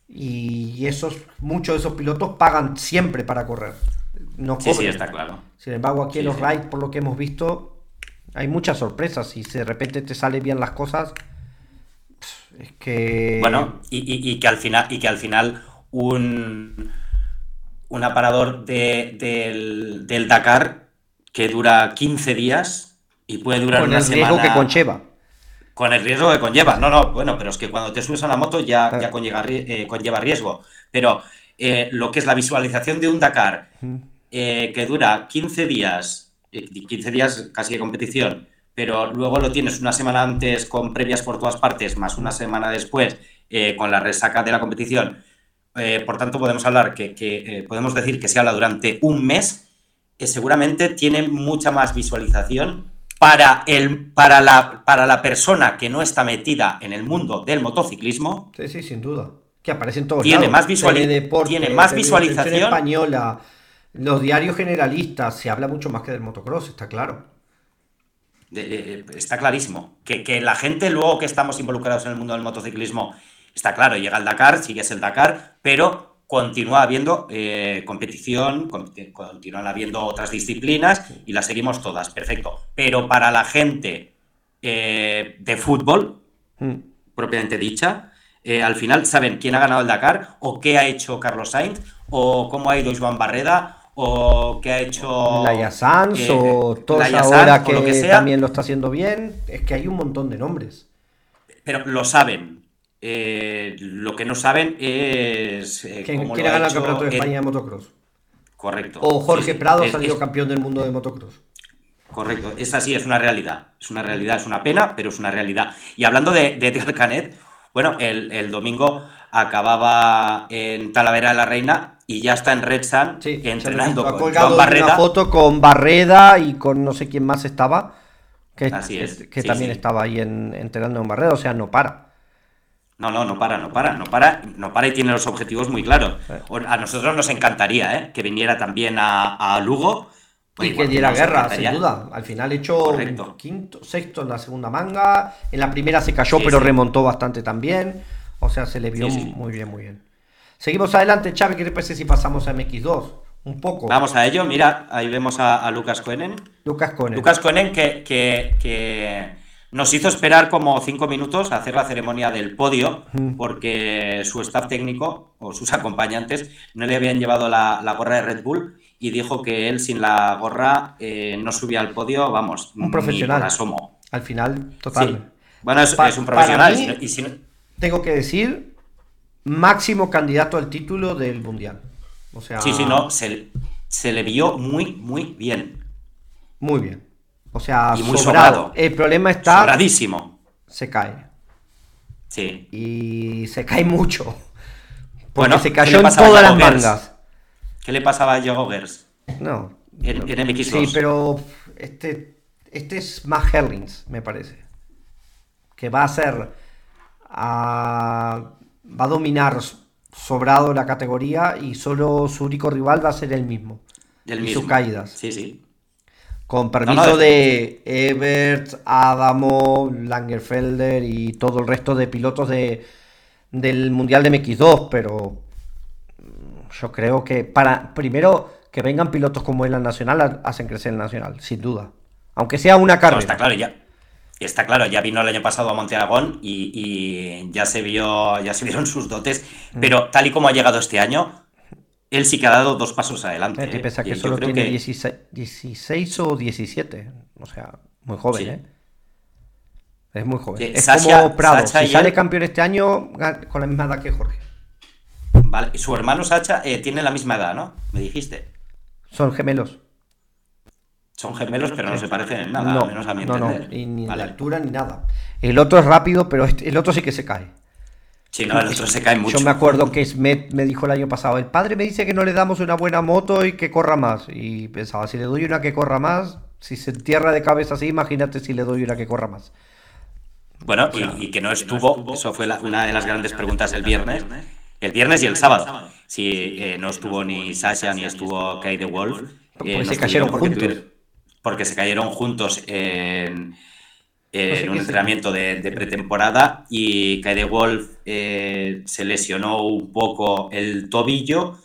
Y esos, muchos de esos pilotos pagan siempre para correr. No sí, sí, está claro. Sin embargo, aquí en los rides, por lo que hemos visto, hay muchas sorpresas. Y si de repente te salen bien las cosas, es que. Bueno, y, que al final, y que al final un, un aparador del, Dakar que dura 15 días y puede durar con el riesgo que conlleva. Con el riesgo que conlleva. No, no, bueno, pero es que cuando te subes a la moto ya, ya conlleva, eh, conlleva riesgo. Pero eh, lo que es la visualización de un Dakar eh, que dura 15 días, 15 días casi de competición, pero luego lo tienes una semana antes con previas por todas partes, más una semana después con la resaca de la competición. por tanto, podemos hablar que, podemos decir que se habla durante un mes, seguramente tiene mucha más visualización para, el, para, la, para la persona que no está metida en el mundo del motociclismo. Sí, sí, sin duda que aparecen todos tiene Más tiene más visualización. española, los diarios generalistas, se habla mucho más que del motocross, está claro. está clarísimo. Que, la gente luego que estamos involucrados en el mundo del motociclismo, está claro, llega el Dakar, sigue el Dakar, pero continúa habiendo eh, competición, continúan habiendo otras disciplinas y las seguimos todas, perfecto. Pero para la gente eh, de fútbol, mm. propiamente dicha, eh, al final saben quién ha ganado el Dakar, o qué ha hecho Carlos Sainz, o cómo ha ido Joan Barreda, o qué ha hecho. Laia Sanz, o todos ahora que, que también lo está haciendo bien. Es que hay un montón de nombres. Pero lo saben. Eh, lo que no saben es. Eh, ¿Quién, ha ganado el campeonato de España de motocross? Correcto. O Jorge Prado ha salido campeón del mundo de motocross. Correcto, esa sí es una realidad. Es una realidad, es una pena, pero es una realidad. Y hablando de, de Canet, bueno, el, domingo acababa en Talavera de la Reina y ya está en Red Sun entrenando con Barreda. Una foto con Barreda y con no sé quién más estaba. Que, Así es. Que también estaba ahí en, entrenando en Barreda, o sea, no para. No, no, no para, no para, no para, no para y tiene los objetivos muy claros. A nosotros nos encantaría ¿eh? que viniera también a, Lugo. y que diera guerra, sin duda. Al final hecho quinto, sexto en la segunda manga. En la primera se cayó, pero remontó bastante también. O sea, se le vio muy bien, muy bien. Seguimos adelante, Chávez, ¿qué te parece si pasamos a MX2? Un poco. Vamos a ello, mira, ahí vemos a, Lucas Coenen. Lucas Coenen. Lucas Coenen que, que nos hizo esperar como cinco minutos a hacer la ceremonia del podio, porque su staff técnico o sus acompañantes no le habían llevado la, gorra de Red Bull y dijo que él sin la gorra eh, no subía al podio, vamos, un profesional. asomo. Al final, total. Bueno, es, un profesional. y si Tengo que decir, máximo candidato al título del Mundial. O sea, sí, sí, no, se, se le vio muy, muy bien. Muy bien. O sea, muy sobrado. El problema está. Sobradísimo. Se cae. Sí. Y se cae mucho. bueno, se cayó en todas las mangas. ¿Qué le pasaba a Diego Gers? No. En, MX2. Sí, pero este, este es más Herlings, me parece. Que va a ser. va a dominar sobrado la categoría y solo su único rival va a ser el mismo. El y sus caídas. Sí, sí. Con permiso de Ebert, Adamo, Langerfelder y todo el resto de pilotos de, del Mundial de MX2, pero yo creo que para primero que vengan pilotos como él al Nacional hacen crecer el Nacional, sin duda. Aunque sea una carrera. está claro, ya. Está claro, ya vino el año pasado a Monte Aragón y, y, ya se vio, ya se vieron sus dotes, mm. pero tal y como ha llegado este año, él sí que ha dado dos pasos adelante. ¿eh? Pesa que solo tiene 16, o 17. O sea, muy joven, ¿eh? Es muy joven. es como Prado. si sale campeón este año, con la misma edad que Jorge. Vale, y su hermano Sacha eh, tiene la misma edad, ¿no? Me dijiste. Son gemelos. Son gemelos, pero no se parecen en nada, no, menos a mi no, no, ni de altura ni nada. El otro es rápido, pero este, el otro sí que se cae. Sí, no, el otro se cae mucho. Yo me acuerdo que Smet me dijo el año pasado, el padre me dice que no le damos una buena moto y que corra más. Y pensaba, si le doy una que corra más, si se entierra de cabeza así, imagínate si le doy una que corra más. Bueno, y, que no estuvo, eso fue una de las grandes preguntas el viernes, el viernes y el sábado. Si eh, no estuvo ni Sasha ni estuvo Kaide Wolf. Eh, se cayeron juntos. porque se cayeron juntos en, un entrenamiento de, pretemporada y Kaide Wolf eh, se lesionó un poco el tobillo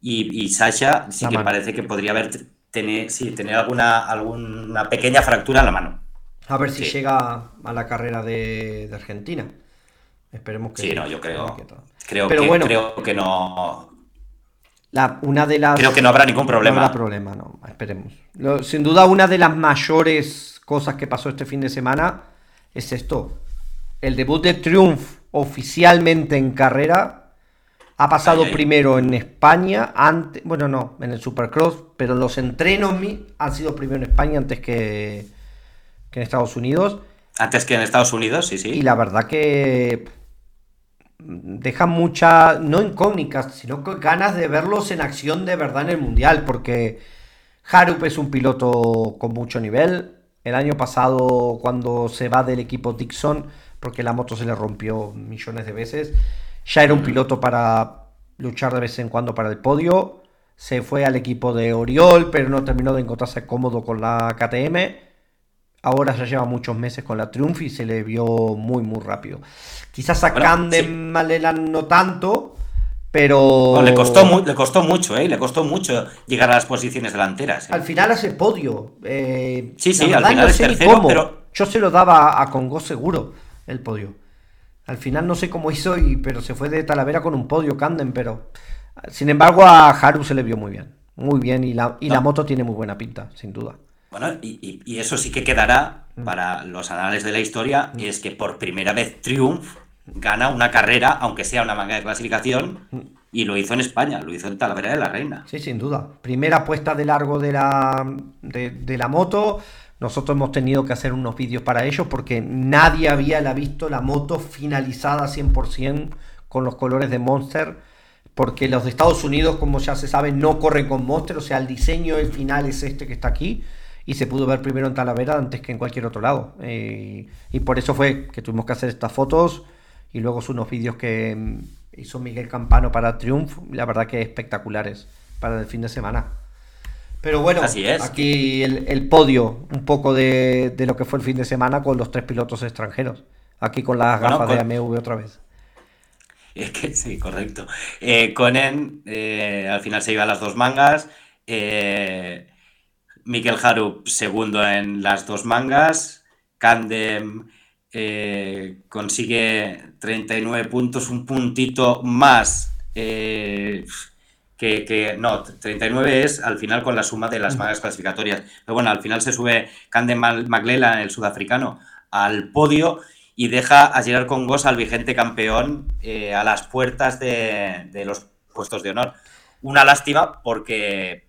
y, Sasha sí que parece que podría haber tener, sí, tener alguna, alguna pequeña fractura en la mano. A ver si llega a la carrera de, Argentina. Esperemos que sí. no, yo creo. Creo, Pero que, bueno, creo que no. La, una de las, creo que no habrá ningún problema. No habrá problema, no, esperemos. sin duda, una de las mayores cosas que pasó este fin de semana es esto. El debut de Triumph oficialmente en carrera ha pasado primero en España, antes, bueno, no, en el Supercross, pero los entrenos han sido primero en España antes que, en Estados Unidos. Antes que en Estados Unidos, sí, sí. Y la verdad que deja mucha, no incógnitas, sino ganas de verlos en acción de verdad en el Mundial, porque Harup es un piloto con mucho nivel. El año pasado, cuando se va del equipo Dixon, porque la moto se le rompió millones de veces, ya era un piloto para luchar de vez en cuando para el podio. Se fue al equipo de Oriol, pero no terminó de encontrarse cómodo con la KTM. Ahora ya lleva muchos meses con la Triumph y se le vio muy, muy rápido. Quizás a Candem no tanto, pero. le, costó le costó mucho, ¿eh? Le costó mucho llegar a las posiciones delanteras. ¿eh? Al final hace podio. Eh, sí, sí, al final es tercero, pero... Yo se lo daba a Congo seguro, el podio. Al final no sé cómo hizo, y, pero se fue de Talavera con un podio Canden, pero sin embargo a Haru se le vio muy bien. Muy bien y la, y la moto tiene muy buena pinta, sin duda. Bueno, y, eso sí que quedará mm. para los anales de la historia, y mm. es que por primera vez Triumph gana una carrera, aunque sea una manga de clasificación, y lo hizo en España, lo hizo en Talavera de la Reina. Sí, sin duda. Primera puesta de largo de la, de, la moto, nosotros hemos tenido que hacer unos vídeos para ellos porque nadie había la visto la moto finalizada 100% con los colores de Monster. Porque los de Estados Unidos, como ya se sabe, no corren con Monster. O sea, el diseño del final es este que está aquí. Y se pudo ver primero en Talavera antes que en cualquier otro lado. Eh, y por eso fue que tuvimos que hacer estas fotos. Y luego son unos vídeos que mm, hizo Miguel Campano para Triumph. La verdad que espectaculares para el fin de semana. Pero bueno, aquí el, podio, un poco de, lo que fue el fin de semana con los tres pilotos extranjeros. Aquí con las gafas de AMV otra vez. Es que sí, correcto. Eh, Conen eh, al final se iba a las dos mangas. Eh, Mikel Harup segundo en las dos mangas. Candem eh, consigue 39 puntos, un puntito más que, no, 39 es al final con la suma de las mangas clasificatorias. Pero bueno, al final se sube Candem Maglela, el sudafricano, al podio y deja a Gerard Congos al vigente campeón eh, a las puertas de, los puestos de honor. Una lástima porque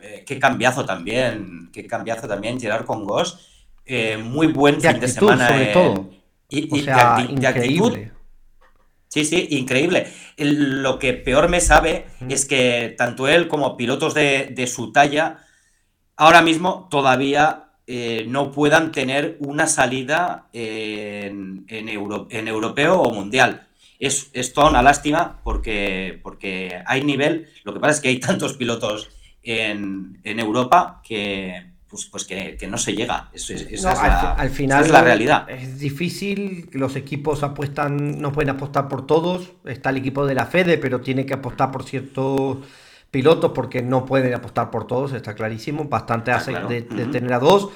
eh, qué cambiazo también, qué cambiazo también Gerard Congos. Eh, muy buen fin de semana. Sobre todo. Y, de, actitud Sí, sí, increíble. Lo que peor me sabe es que tanto él como pilotos de, su talla ahora mismo todavía eh, no puedan tener una salida en, en, europeo o mundial. Es, es, toda una lástima porque, porque hay nivel. Lo que pasa es que hay tantos pilotos en, en Europa que, pues, pues que, no se llega. esa, es la, al, final es la realidad. Es difícil, los equipos apuestan, no pueden apostar por todos. Está el equipo de la Fede, pero tiene que apostar por ciertos pilotos porque no pueden apostar por todos, está clarísimo. Bastante hace de, tener a dos.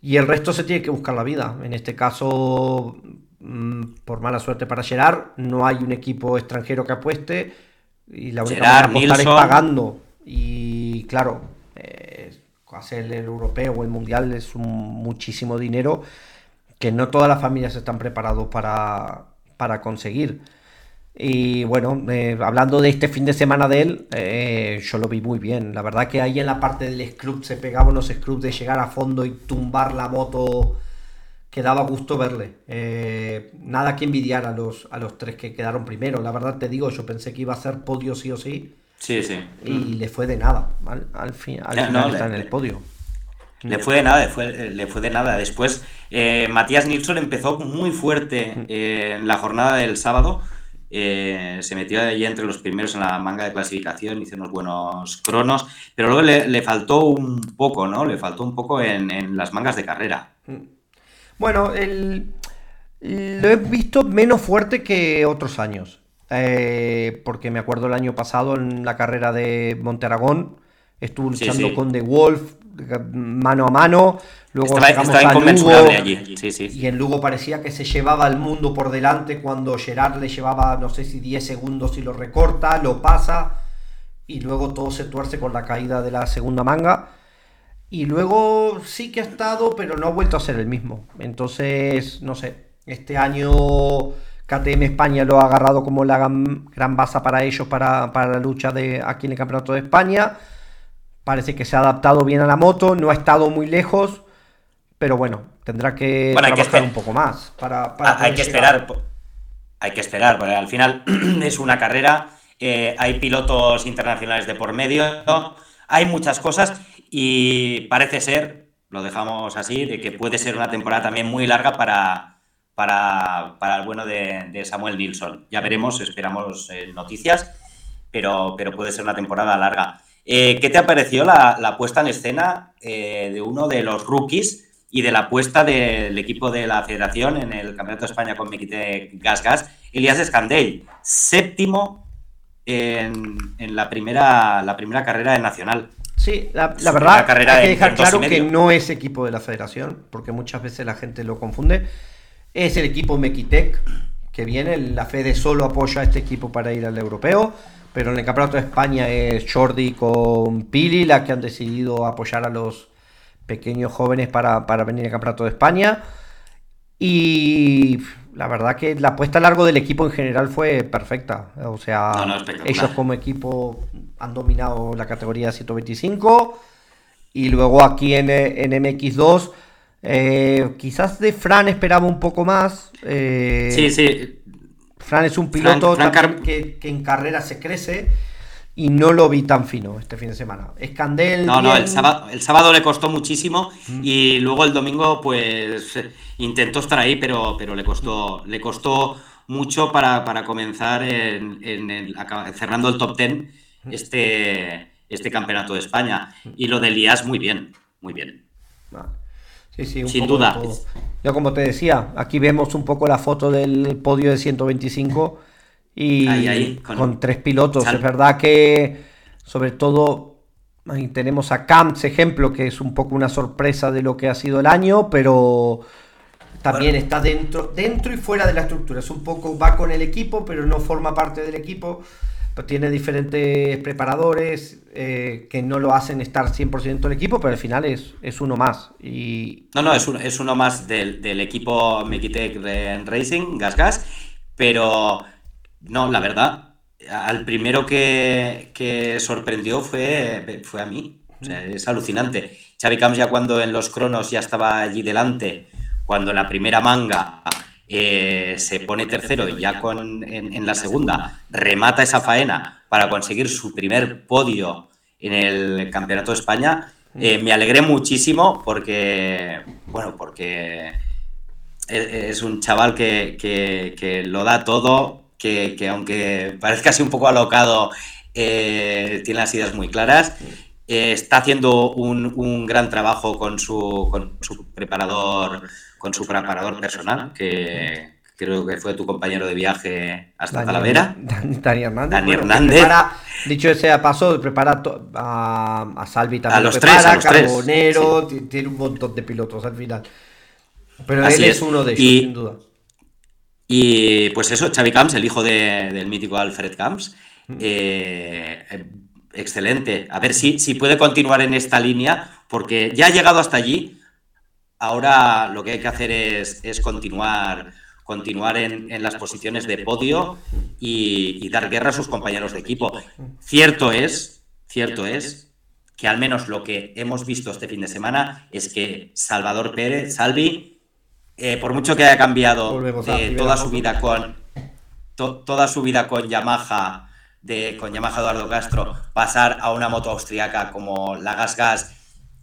Y el resto se tiene que buscar la vida. En este caso, mm, por mala suerte para Gerard, no hay un equipo extranjero que apueste. Y la única manera de apostar es pagando. Y claro, hacer el europeo o el mundial es un muchísimo dinero que no todas las familias están preparados para, para conseguir. Y bueno, eh, hablando de este fin de semana de él, eh, yo lo vi muy bien. La verdad que ahí en la parte del scrub se pegaban los scrubs de llegar a fondo y tumbar la moto, que daba gusto verle. Eh, nada que envidiar a los, a los tres que quedaron primero. La verdad te digo, yo pensé que iba a ser podio sí o sí. Sí, sí. Y le fue de nada. Al, fin, al final está en el podio. Le fue de nada, le fue, le fue de nada. Después, eh, Matías Nilsson empezó muy fuerte eh, en la jornada del sábado. Eh, se metió allí entre los primeros en la manga de clasificación, hizo unos buenos cronos, pero luego le, faltó un poco, ¿no? Le faltó un poco en, las mangas de carrera. Bueno, el, lo he visto menos fuerte que otros años. Porque me acuerdo el año pasado en la carrera de Monteragón, estuvo luchando con The Wolf, mano a mano. Luego estaba, inconmensurable allí. Y en Lugo parecía que se llevaba el mundo por delante cuando Gerard le llevaba, no sé si 10 segundos y lo recorta, lo pasa. Y luego todo se tuerce con la caída de la segunda manga. Y luego sí que ha estado, pero no ha vuelto a ser el mismo. Entonces, no sé. Este año KTM España lo ha agarrado como la gran, base para ellos para, para la lucha de aquí en el Campeonato de España Parece que se ha adaptado bien a la moto, no ha estado muy lejos, pero bueno, tendrá que trabajar un poco más. Para, ah, hay que esperar, hay que esperar, porque al final es una carrera, eh, hay pilotos internacionales de por medio, hay muchas cosas y parece ser, lo dejamos así, de que puede ser una temporada también muy larga para, para, el bueno de, Samuel Nilsson. Ya veremos, esperamos eh, noticias, pero, pero puede ser una temporada larga. Eh, ¿Qué te ha parecido la, puesta en escena eh, de uno de los rookies y de la puesta del equipo de la federación en el Campeonato de España con Mequite Gas Gas, Elías Escandell, séptimo en, la, primera, la primera carrera de Nacional? Sí, la, verdad hay que dejar claro que no es equipo de la federación, porque muchas veces la gente lo confunde. Es el equipo Mequitec que viene, la Fede solo apoya a este equipo para ir al europeo pero en el Campeonato de España es Jordi con Pili la que han decidido apoyar a los pequeños jóvenes para, venir al Campeonato de España. Y la verdad que la apuesta a largo del equipo en general fue perfecta. O sea, ellos como equipo han dominado la categoría 125. Y luego aquí en, en MX2, eh, quizás de Fran esperaba un poco más. Eh, sí, sí. Fran es un piloto que, en carrera se crece y no lo vi tan fino este fin de semana. Escandel. No, no, el sábado, el sábado, le costó muchísimo y luego el domingo, pues intentó estar ahí, pero, pero le costó, le costó mucho para, comenzar en, cerrando el top ten este, este campeonato de España. Y lo de Elías, muy bien, muy bien. Sin duda. Yo como te decía, aquí vemos un poco la foto del podio de 125 y con, tres pilotos. Es verdad que sobre todo ahí tenemos a Camps ejemplo, que es un poco una sorpresa de lo que ha sido el año, pero también está dentro, dentro y fuera de la estructura. Es un poco, va con el equipo, pero no forma parte del equipo tiene diferentes preparadores eh, que no lo hacen estar 100% del equipo, pero al final es, es uno más. Y... No, no, es, es uno más del, equipo Mikitech Racing, Gas Gas, pero no, la verdad, al primero que, sorprendió fue, fue a mí. es alucinante. Xavi Camps ya cuando en los cronos ya estaba allí delante, cuando en la primera manga eh, se pone tercero y ya con, en, la segunda remata esa faena para conseguir su primer podio en el Campeonato de España, eh, me alegré muchísimo porque, bueno, porque es un chaval que, lo da todo, que, aunque parezca así un poco alocado, eh, tiene las ideas muy claras. está haciendo un, un, gran trabajo con su, con su preparador con su preparador personal, que creo que fue tu compañero de viaje hasta Talavera. Dani Hernández. Dani Hernández. dicho ese paso, prepara a, a, Salvi también. A los tres, a Carbonero, tiene un montón de pilotos al final. Pero él es, uno de ellos, sin duda. Y pues eso, Xavi Camps, el hijo del mítico Alfred Camps. Mm. Eh, excelente. A ver si, si puede continuar en esta línea, porque ya ha llegado hasta allí Ahora lo que hay que hacer es, continuar, continuar en, las posiciones de podio y, dar guerra a sus compañeros de equipo. Cierto es, cierto es que al menos lo que hemos visto este fin de semana es que Salvador Pérez, Salvi, eh, por mucho que haya cambiado eh, toda su vida con toda su vida con Yamaha, de, con Yamaha Eduardo Castro, pasar a una moto austriaca como la Gas Gas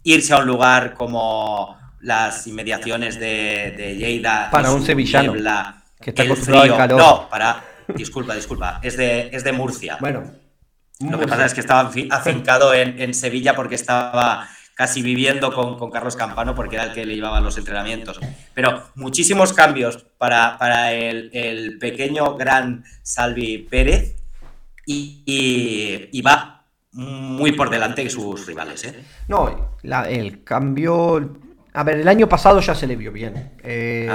irse a un lugar como las inmediaciones de, de Lleida. Para un sevillano. que está acostumbrado al calor. No, para. Disculpa, disculpa. Es de, es de Murcia. Bueno. Lo que pasa es que estaba afincado en, en Sevilla porque estaba casi viviendo con, Carlos Campano porque era el que le llevaba los entrenamientos. Pero muchísimos cambios para, para el, pequeño gran Salvi Pérez y, va muy por delante de sus rivales. ¿eh? No, el cambio... A ver, el año pasado ya se le vio bien. Eh,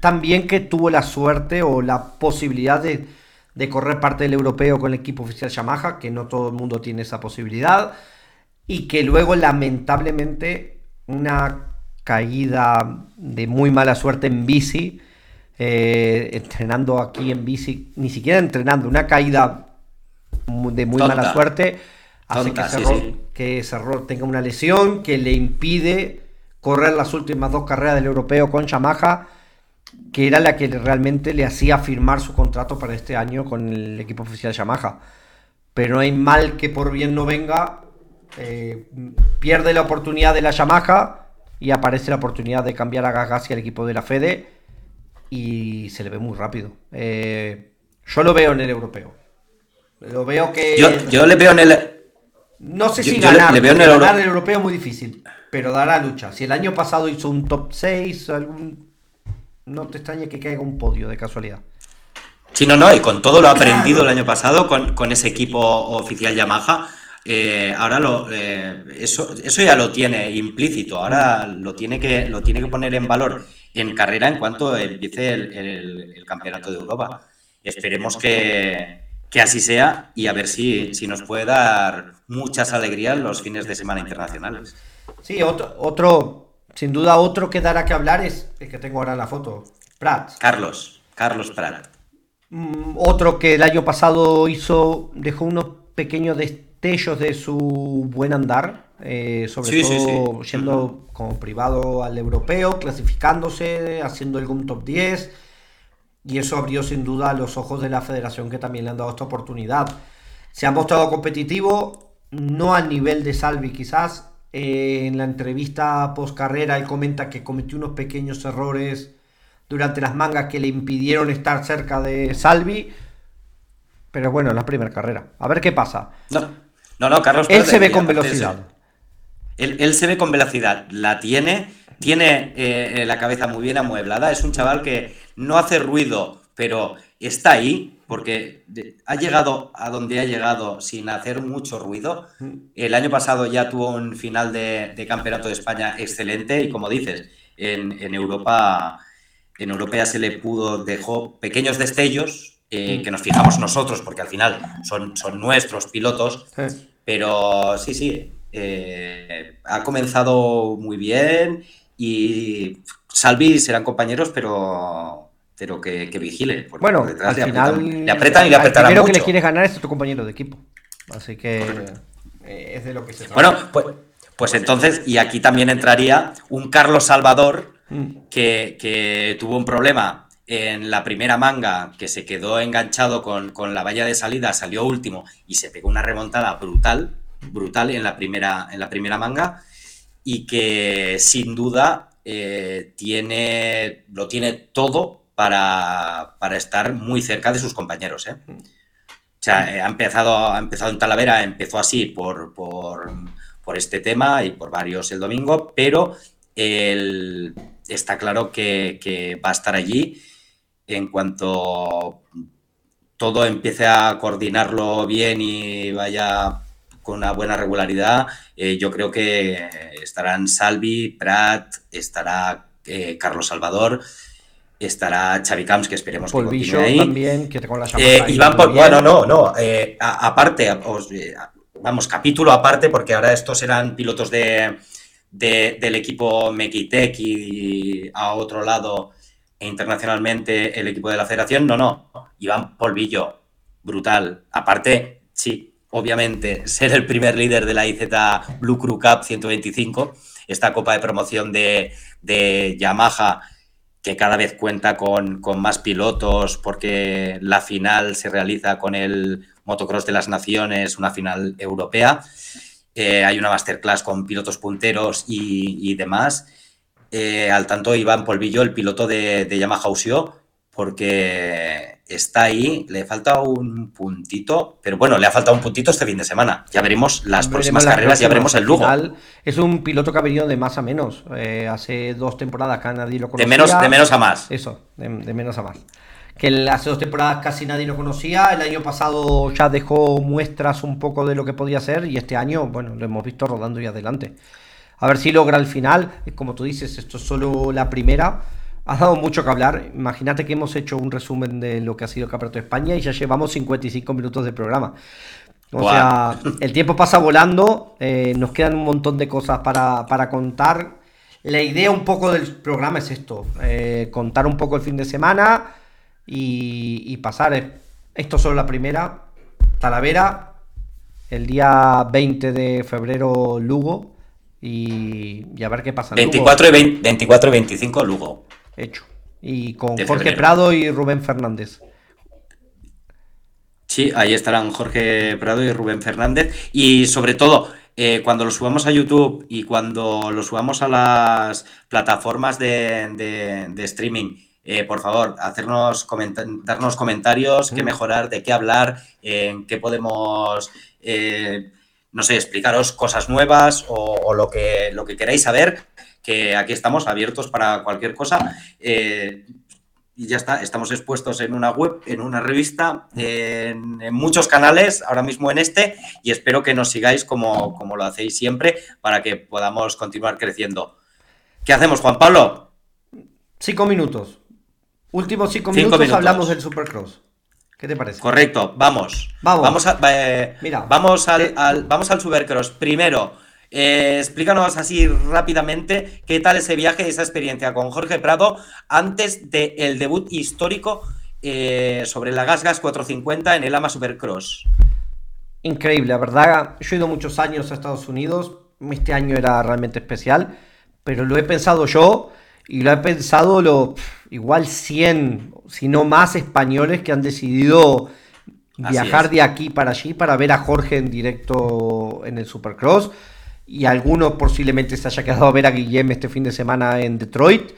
también que tuvo la suerte o la posibilidad de, de correr parte del europeo con el equipo oficial Yamaha, que no todo el mundo tiene esa posibilidad y que luego lamentablemente una caída de muy mala suerte en bici, eh, entrenando aquí en bici, ni siquiera entrenando, una caída de muy mala suerte, hace que, error tenga una lesión que le impide correr las últimas dos carreras del europeo con Yamaha, que era la que realmente le hacía firmar su contrato para este año con el equipo oficial Yamaha. Pero no hay mal que por bien no venga, eh, pierde la oportunidad de la Yamaha y aparece la oportunidad de cambiar a Gasgassi al equipo de la Fede y se le ve muy rápido. Eh, yo lo veo en el europeo. Lo veo que. Yo, le veo en el. No sé si ganar, le, veo en el, ganar el europeo es muy difícil, pero dará lucha. Si el año pasado hizo un top 6, algún... no te extrañe que caiga un podio de casualidad. Sí, no, no, y con todo lo aprendido el año pasado con, con ese equipo oficial Yamaha, eh, ahora lo, eh, eso, eso ya lo tiene implícito, ahora lo tiene, que, lo tiene que poner en valor en carrera en cuanto empiece el, Campeonato de Europa. Esperemos que, así sea y a ver si, si nos puede dar muchas alegrías los fines de semana internacionales. Sí, otro, otro sin duda otro que dará que hablar es el que tengo ahora en la foto, Prat. Carlos, Carlos Prat. Mm, otro que el año pasado hizo, dejó unos pequeños ellos de su buen andar, eh, sobre todo yendo como privado al europeo, clasificándose, haciendo algún top 10. Y eso abrió sin duda los ojos de la federación que también le han dado esta oportunidad. Se ha mostrado competitivo, no al nivel de Salvi quizás. Eh, en la entrevista post carrera él comenta que cometió unos pequeños errores durante las mangas que le impidieron estar cerca de Salvi. Pero bueno, en la primera carrera. A ver qué pasa. No. No, no, Carlos. Él se ve con velocidad. Él, se ve con velocidad, la tiene, tiene eh, la cabeza muy bien amueblada, es un chaval que no hace ruido, pero está ahí, porque ha llegado a donde ha llegado sin hacer mucho ruido. El año pasado ya tuvo un final de, Campeonato de España excelente y como dices, en, Europa en Europa ya se le pudo, dejó pequeños destellos, eh, que nos fijamos nosotros, porque al final son, son nuestros pilotos, pero sí, sí, eh, ha comenzado muy bien y Salvi serán compañeros, pero pero que, vigile. bueno, al le final le apretan y le apretarán El primero que le quieres ganar es tu compañero de equipo. Así que eh, es de lo que se trata. Bueno, pues, pues entonces, y aquí también entraría un Carlos Salvador mm. que, que tuvo un problema en la primera manga, que se quedó enganchado con, la valla de salida, salió último y se pegó una remontada brutal, brutal en la primera, en la primera manga, y que sin duda eh, tiene, lo tiene todo para, estar muy cerca de sus compañeros. ¿eh? O sea, eh, ha, empezado, ha empezado en Talavera, empezó así por, por, por este tema y por varios el domingo, pero está claro que, que va a estar allí en cuanto todo empiece a coordinarlo bien y vaya con una buena regularidad, eh, yo creo que estarán Salvi, Prat, estará eh, Carlos Salvador, estará Xavi Camps, que esperemos que continúe ahí. también, que la eh, bueno, no, no, aparte, vamos, capítulo aparte, porque ahora estos serán pilotos de, del equipo Mekitech y a otro lado internacionalmente el equipo de la federación, no, no. Iván Polvillo, brutal. Aparte, sí, obviamente, ser el primer líder de la IZ Blue Crew Cup 125, esta copa de promoción de, Yamaha que cada vez cuenta con, más pilotos porque la final se realiza con el Motocross de las Naciones, una final europea. eh, hay una masterclass con pilotos punteros y, demás. Eh, al tanto Iván Polvillo, el piloto de, de Yamaha Usio, porque está ahí, le falta un puntito, pero bueno, le ha faltado un puntito este fin de semana. Ya veremos las próximas carreras, ya veremos el Lugo. Es un piloto que ha venido de más a menos. Eh, hace dos temporadas que nadie lo conocía. De menos, de menos a más. Eso, de, menos a más. Que hace dos temporadas casi nadie lo conocía. El año pasado ya dejó muestras un poco de lo que podía ser y este año, bueno, lo hemos visto rodando y adelante. A ver si logra el final. Como tú dices, esto es solo la primera ha dado mucho que hablar. Imagínate que hemos hecho un resumen de lo que ha sido el Campeonato de España y ya llevamos 55 minutos de programa. O sea, el tiempo pasa volando, eh, nos quedan un montón de cosas para, contar. La idea un poco del programa es esto, eh, contar un poco el fin de semana y, pasar. Esto solo la primera, Talavera, el día 20 de febrero Lugo y, a ver qué pasa. 24, Y 24 y 25 Lugo hecho. Y con Jorge Prado y Rubén Fernández. Sí, ahí estarán Jorge Prado y Rubén Fernández. Y sobre todo, eh, cuando lo subamos a YouTube y cuando lo subamos a las plataformas de, streaming, eh, por favor, hacernos darnos comentarios, qué mejorar, de qué hablar, en qué podemos, eh, no sé, explicaros cosas nuevas o, o, lo, que, lo que queráis saber que aquí estamos abiertos para cualquier cosa. Eh, y ya está, estamos expuestos en una web, en una revista, en, muchos canales, ahora mismo en este, y espero que nos sigáis como, como lo hacéis siempre para que podamos continuar creciendo. ¿Qué hacemos, Juan Pablo? Cinco minutos. Últimos cinco, minutos, hablamos del Supercross. ¿Qué te parece? Correcto, vamos. Vamos. Vamos, eh, Mira, vamos, al, eh, al, vamos al Supercross. Primero, eh, explícanos así rápidamente qué tal ese viaje, esa experiencia con Jorge Prado antes del debut histórico eh, sobre la Gas Gas 450 en el AMA Supercross. Increíble, la verdad. Yo he ido muchos años a Estados Unidos. Este año era realmente especial, pero lo he pensado yo y lo he pensado lo igual 100, si no más españoles que han decidido viajar de aquí para allí para ver a Jorge en directo en el Supercross y alguno posiblemente se haya quedado a ver a Guillem este fin de semana en Detroit,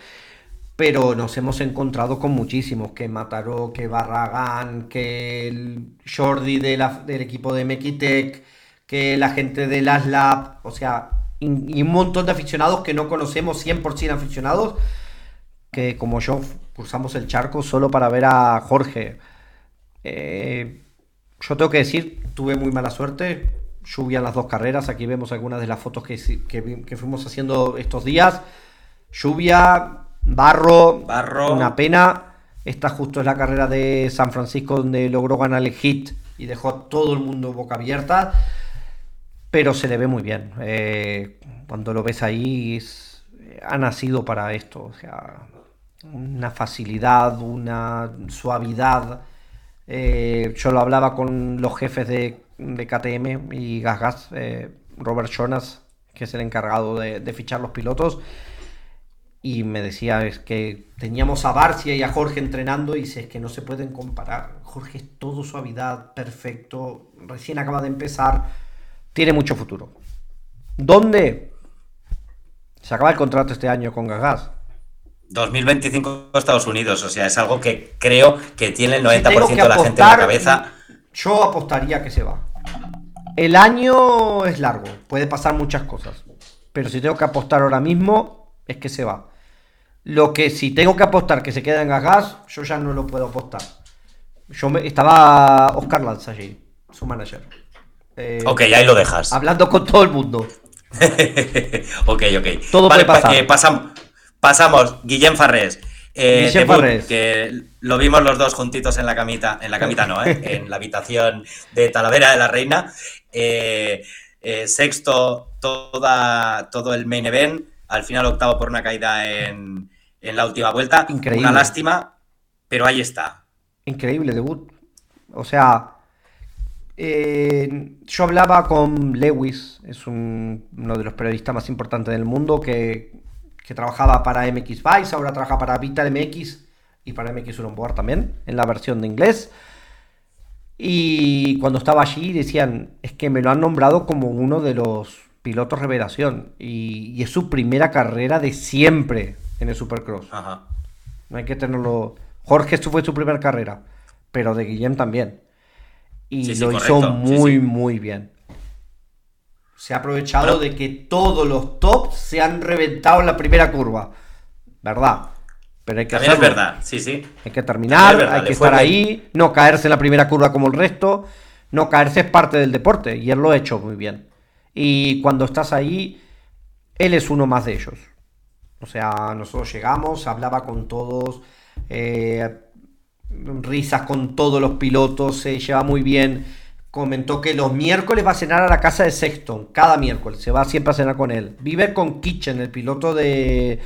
pero nos hemos encontrado con muchísimos, que Mataró, que Barragán, que Jordi de del equipo de Mekitech, que la gente de Las Lab, o sea, un montón de aficionados que no conocemos, 100% aficionados, que como yo cruzamos el charco solo para ver a Jorge. Eh, yo tengo que decir, tuve muy mala suerte, lluvia en las dos carreras. Aquí vemos algunas de las fotos que, que, fuimos haciendo estos días. Lluvia, barro, barro, una pena. Esta justo es la carrera de San Francisco donde logró ganar el hit y dejó a todo el mundo boca abierta. Pero se le ve muy bien. Eh, cuando lo ves ahí, ha nacido para esto. O sea, una facilidad, una suavidad. Eh, yo lo hablaba con los jefes de de KTM y GasGas, eh, Robert Jonas, que es el encargado de, fichar los pilotos. Y me decía, es que teníamos a Barcia y a Jorge entrenando y dice, es que no se pueden comparar. Jorge es todo suavidad, perfecto, recién acaba de empezar, tiene mucho futuro. ¿Dónde? Se acaba el contrato este año con GasGas. 2025 Estados Unidos, o sea, es algo que creo que tiene el 90% de la gente en la cabeza. Yo apostaría que se va. El año es largo, puede pasar muchas cosas. Pero si tengo que apostar ahora mismo, es que se va. Lo que si tengo que apostar que se queda en gas, yo ya no lo puedo apostar. Yo me, estaba Oscar Lanza allí, su manager. Eh, ok, ahí lo dejas. Hablando con todo el mundo. ok, ok. Todo puede pasar. Eh, pasamos, Guillem Farrés. Eh, que lo vimos los dos juntitos en la camita, en la camita no, ¿eh? en la habitación de Talavera de la Reina. Eh, eh, sexto, toda, todo el main event. Al final octavo por una caída en, la última vuelta. Increíble. Una lástima, pero ahí está. Increíble debut. O sea, yo hablaba con Lewis, es uno de los periodistas más importantes del mundo, que que trabajaba para MX Vice, ahora trabaja para Vital MX y para MX Board también, en la versión de inglés. Y cuando estaba allí decían, es que me lo han nombrado como uno de los pilotos revelación. Y, es su primera carrera de siempre en el Supercross. No hay que tenerlo... Jorge fue su primera carrera, pero de Guillem también. Y lo hizo muy, muy bien. Se ha aprovechado de que todos los tops se han reventado en la primera curva. ¿Verdad? Pero hay que También es verdad, sí, sí. Hay que terminar, hay que estar ahí, no caerse en la primera curva como el resto. No caerse es parte del deporte y él lo ha hecho muy bien. Y cuando estás ahí, él es uno más de ellos. O sea, nosotros llegamos, hablaba con todos, eh, risas con todos los pilotos, se lleva muy bien. Comentó que los miércoles va a cenar a la casa de Sexton, cada miércoles, se va siempre a cenar con él. Vive con Kitchen, el piloto de,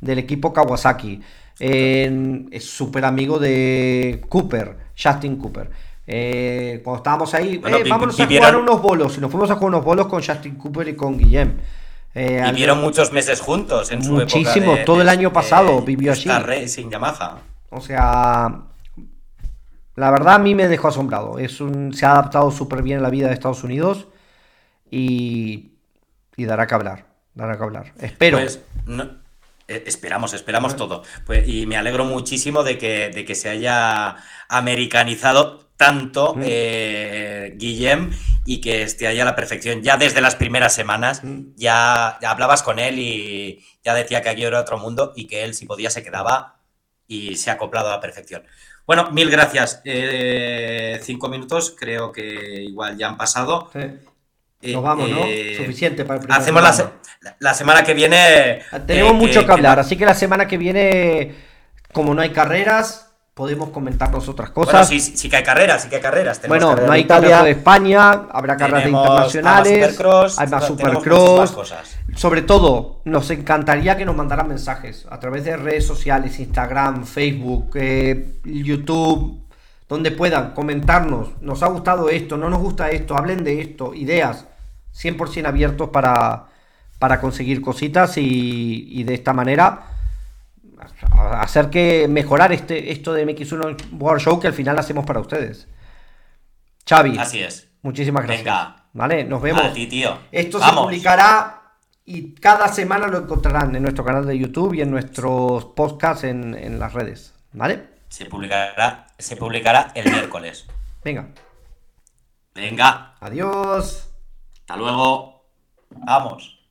del equipo Kawasaki es súper amigo de Cooper, Justin Cooper. Eh, cuando estábamos ahí, eh, vámonos a jugar unos bolos. Y nos fuimos a jugar unos bolos con Justin Cooper y con Guillem. Eh, vivieron muchos meses juntos en su Muchísimo, todo el año pasado vivió allí. sin Yamaha. O sea, la verdad a mí me dejó asombrado. Es un, se ha adaptado súper bien a la vida de Estados Unidos y, y dará que hablar. Dará que hablar. Espero. Pues, eh, esperamos, esperamos todo. Pues, y me alegro muchísimo de que, de que se haya americanizado tanto mm. eh, Guillem y que esté ahí a la perfección. Ya desde las primeras semanas mm. ya, hablabas con él y ya decía que aquí era otro mundo y que él si podía se quedaba y se ha acoplado a la perfección. Bueno, mil gracias. Eh, cinco minutos, creo que igual ya han pasado. Nos vamos, ¿no? Suficiente para el primer Hacemos la, la semana que viene. Tenemos eh, mucho que, hablar, así que la semana que viene, como no hay carreras, podemos comentarnos otras cosas. Bueno, sí, sí, que hay carreras, sí que hay carreras. bueno, no hay carreras de España, habrá carreras de internacionales, hay más supercross. Sobre todo, nos encantaría que nos mandaran mensajes a través de redes sociales, Instagram, Facebook, eh, YouTube, donde puedan comentarnos. Nos ha gustado esto, no nos gusta esto, hablen de esto, ideas. 100% abiertos para, para conseguir cositas y, de esta manera hacer que mejorar este, esto de MX1 World Show que al final hacemos para ustedes. Xavi. Así es. Muchísimas gracias. Venga. Vale, nos vemos. tío. Esto se publicará y cada semana lo encontrarán en nuestro canal de YouTube y en nuestros podcasts en, en las redes. ¿Vale? Se publicará, se publicará el miércoles. Venga. Venga. Adiós. Hasta luego. Vamos.